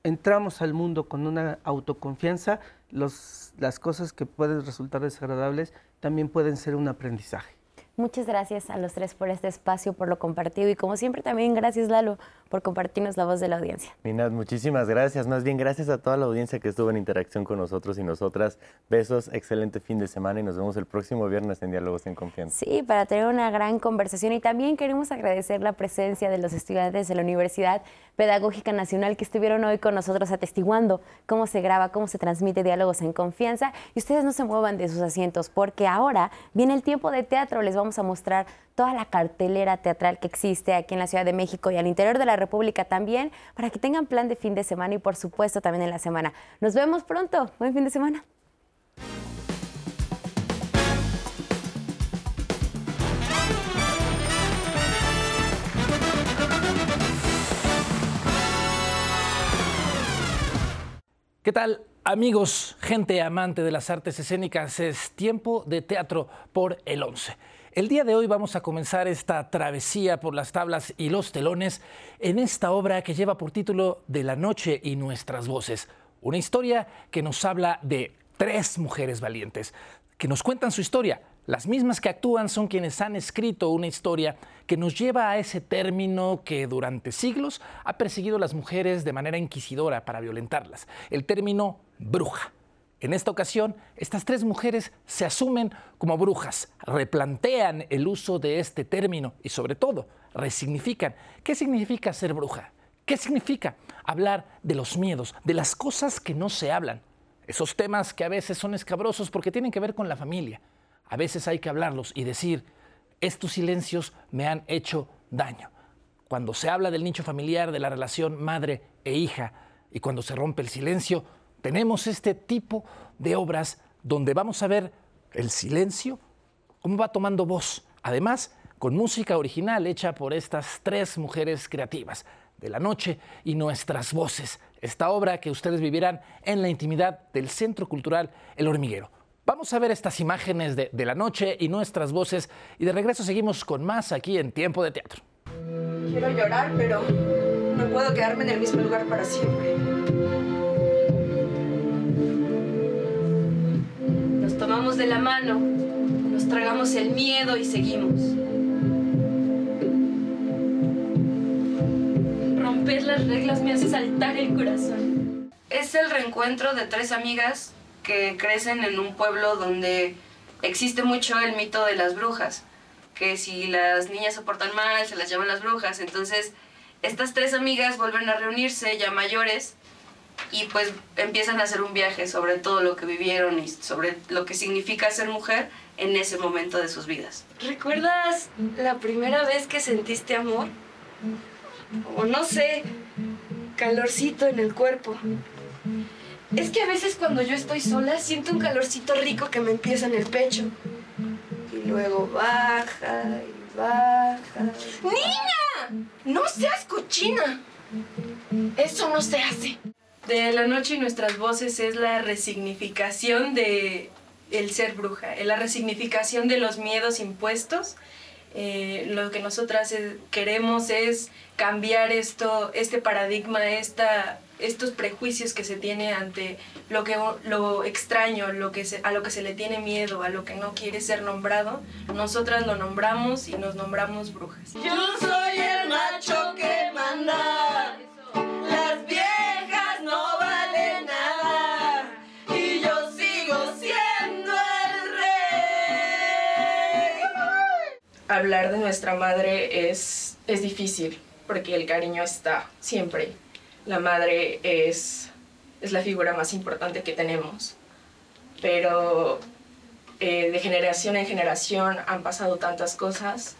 entramos al mundo con una autoconfianza, los- las cosas que pueden resultar desagradables también pueden ser un aprendizaje. Muchas gracias a los tres por este espacio, por lo compartido y como siempre también gracias Lalo por compartirnos la voz de la audiencia. Minat, muchísimas gracias. Más bien, gracias a toda la audiencia que estuvo en interacción con nosotros y nosotras. Besos, excelente fin de semana y nos vemos el próximo viernes en Diálogos en Confianza. Sí, para tener una gran conversación y también queremos agradecer la presencia de los estudiantes de la Universidad Pedagógica Nacional que estuvieron hoy con nosotros atestiguando cómo se graba, cómo se transmite Diálogos en Confianza y ustedes no se muevan de sus asientos porque ahora viene el tiempo de teatro, les vamos a mostrar toda la cartelera teatral que existe aquí en la Ciudad de México y al interior de la República también para que tengan plan de fin de semana y por supuesto también en la semana. Nos vemos pronto, buen fin de semana. ¿Qué tal, amigos, gente amante de las artes escénicas? Es tiempo de teatro por el 11. El día de hoy vamos a comenzar esta travesía por las tablas y los telones en esta obra que lleva por título De la noche y nuestras voces, Una historia que nos habla de tres mujeres valientes, que nos cuentan su historia. Las mismas que actúan son quienes han escrito una historia que nos lleva a ese término que durante siglos ha perseguido a las mujeres de manera inquisidora para violentarlas, el término bruja. En esta ocasión, estas tres mujeres se asumen como brujas, replantean el uso de este término y sobre todo resignifican. ¿Qué significa ser bruja? ¿Qué significa hablar de los miedos, de las cosas que no se hablan? Esos temas que a veces son escabrosos porque tienen que ver con la familia. A veces hay que hablarlos y decir, estos silencios me han hecho daño. Cuando se habla del nicho familiar, de la relación madre e hija, y cuando se rompe el silencio, tenemos este tipo de obras donde vamos a ver el silencio, cómo va tomando voz. Además, con música original hecha por estas tres mujeres creativas de la noche y nuestras voces. Esta obra que ustedes vivirán en la intimidad del Centro Cultural El Hormiguero. Vamos a ver estas imágenes de, de la noche y nuestras voces y de regreso seguimos con más aquí en Tiempo de Teatro. Quiero llorar, pero no puedo quedarme en el mismo lugar para siempre. Tomamos de la mano, nos tragamos el miedo y seguimos. Romper las reglas me hace saltar el corazón. Es el reencuentro de tres amigas que crecen en un pueblo donde existe mucho el mito de las brujas, que si las niñas se portan mal, se las llaman las brujas. Entonces, estas tres amigas vuelven a reunirse ya mayores y pues empiezan a hacer un viaje sobre todo lo que vivieron y sobre lo que significa ser mujer en ese momento de sus vidas. ¿Recuerdas la primera vez que sentiste amor? O no sé, calorcito en el cuerpo. Es que a veces cuando yo estoy sola siento un calorcito rico que me empieza en el pecho. Y luego baja y baja. ¡Niña! ¡No seas cochina! Eso no se hace. De la noche y nuestras voces es la resignificación de el ser bruja, la resignificación de los miedos impuestos. Eh, lo que nosotras eh, queremos es cambiar esto, este paradigma, esta, estos prejuicios que se tiene ante lo, que, lo extraño, a lo que se le tiene miedo, a lo que no quiere ser nombrado. Nosotras lo nombramos y nos nombramos brujas. Yo soy el macho que manda. Las viejas no valen nada. Y yo sigo siendo el rey. Hablar de nuestra madre es, es difícil porque el cariño está siempre. La madre es, es la figura más importante que tenemos. Pero eh, de generación en generación han pasado tantas cosas.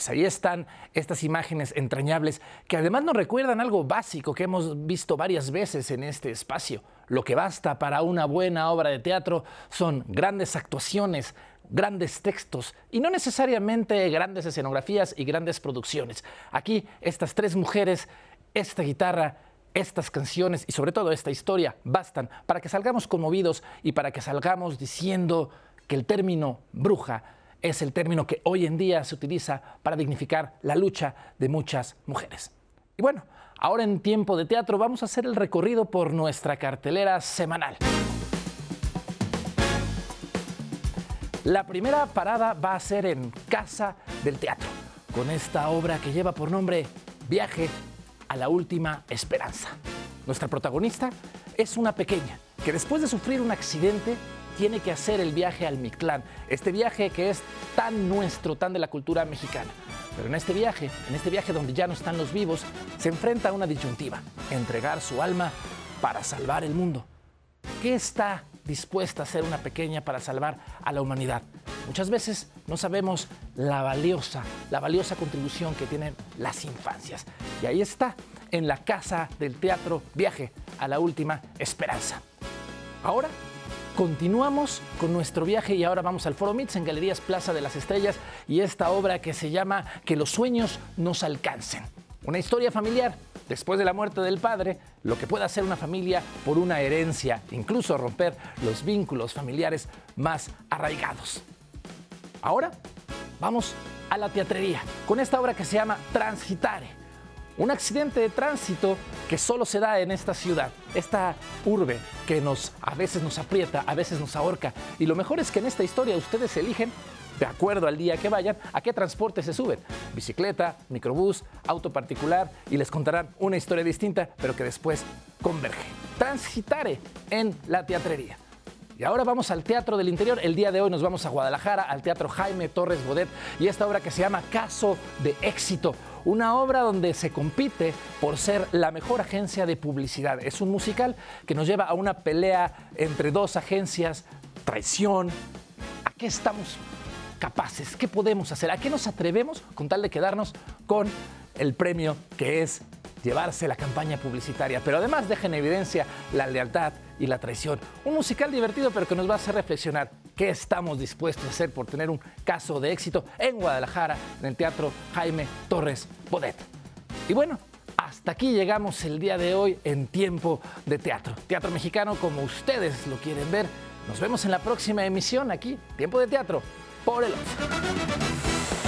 Pues ahí están estas imágenes entrañables que además nos recuerdan algo básico que hemos visto varias veces en este espacio. Lo que basta para una buena obra de teatro son grandes actuaciones, grandes textos y no necesariamente grandes escenografías y grandes producciones. Aquí estas tres mujeres, esta guitarra, estas canciones y sobre todo esta historia bastan para que salgamos conmovidos y para que salgamos diciendo que el término bruja es el término que hoy en día se utiliza para dignificar la lucha de muchas mujeres. Y bueno, ahora en tiempo de teatro vamos a hacer el recorrido por nuestra cartelera semanal. La primera parada va a ser en Casa del Teatro, con esta obra que lleva por nombre Viaje a la Última Esperanza. Nuestra protagonista es una pequeña que después de sufrir un accidente tiene que hacer el viaje al Mictlán, este viaje que es tan nuestro, tan de la cultura mexicana. Pero en este viaje, en este viaje donde ya no están los vivos, se enfrenta a una disyuntiva, entregar su alma para salvar el mundo. ¿Qué está dispuesta a hacer una pequeña para salvar a la humanidad? Muchas veces no sabemos la valiosa, la valiosa contribución que tienen las infancias. Y ahí está, en la casa del teatro Viaje a la Última Esperanza. Ahora continuamos con nuestro viaje y ahora vamos al Foro Mits en Galerías Plaza de las Estrellas y esta obra que se llama Que los sueños nos alcancen. Una historia familiar después de la muerte del padre, lo que puede hacer una familia por una herencia, incluso romper los vínculos familiares más arraigados. Ahora vamos a la teatrería con esta obra que se llama Transitare. Un accidente de tránsito que solo se da en esta ciudad, esta urbe que nos a veces nos aprieta, a veces nos ahorca. Y lo mejor es que en esta historia ustedes eligen de acuerdo al día que vayan, a qué transporte se suben. Bicicleta, microbús, auto particular y les contarán una historia distinta, pero que después converge. Transitare en la teatrería. Y ahora vamos al Teatro del Interior. El día de hoy nos vamos a Guadalajara, al Teatro Jaime Torres Bodet y esta obra que se llama Caso de Éxito. Una obra donde se compite por ser la mejor agencia de publicidad. Es un musical que nos lleva a una pelea entre dos agencias, traición. ¿A qué estamos capaces? ¿Qué podemos hacer? ¿A qué nos atrevemos con tal de quedarnos con el premio que es llevarse la campaña publicitaria? Pero además deja en evidencia la lealtad y la traición. Un musical divertido pero que nos va a hacer reflexionar qué estamos dispuestos a hacer por tener un caso de éxito en Guadalajara, en el Teatro Jaime Torres Bodet. Y bueno, hasta aquí llegamos el día de hoy en Tiempo de Teatro. Teatro mexicano como ustedes lo quieren ver. Nos vemos en la próxima emisión aquí, Tiempo de Teatro, por el 11.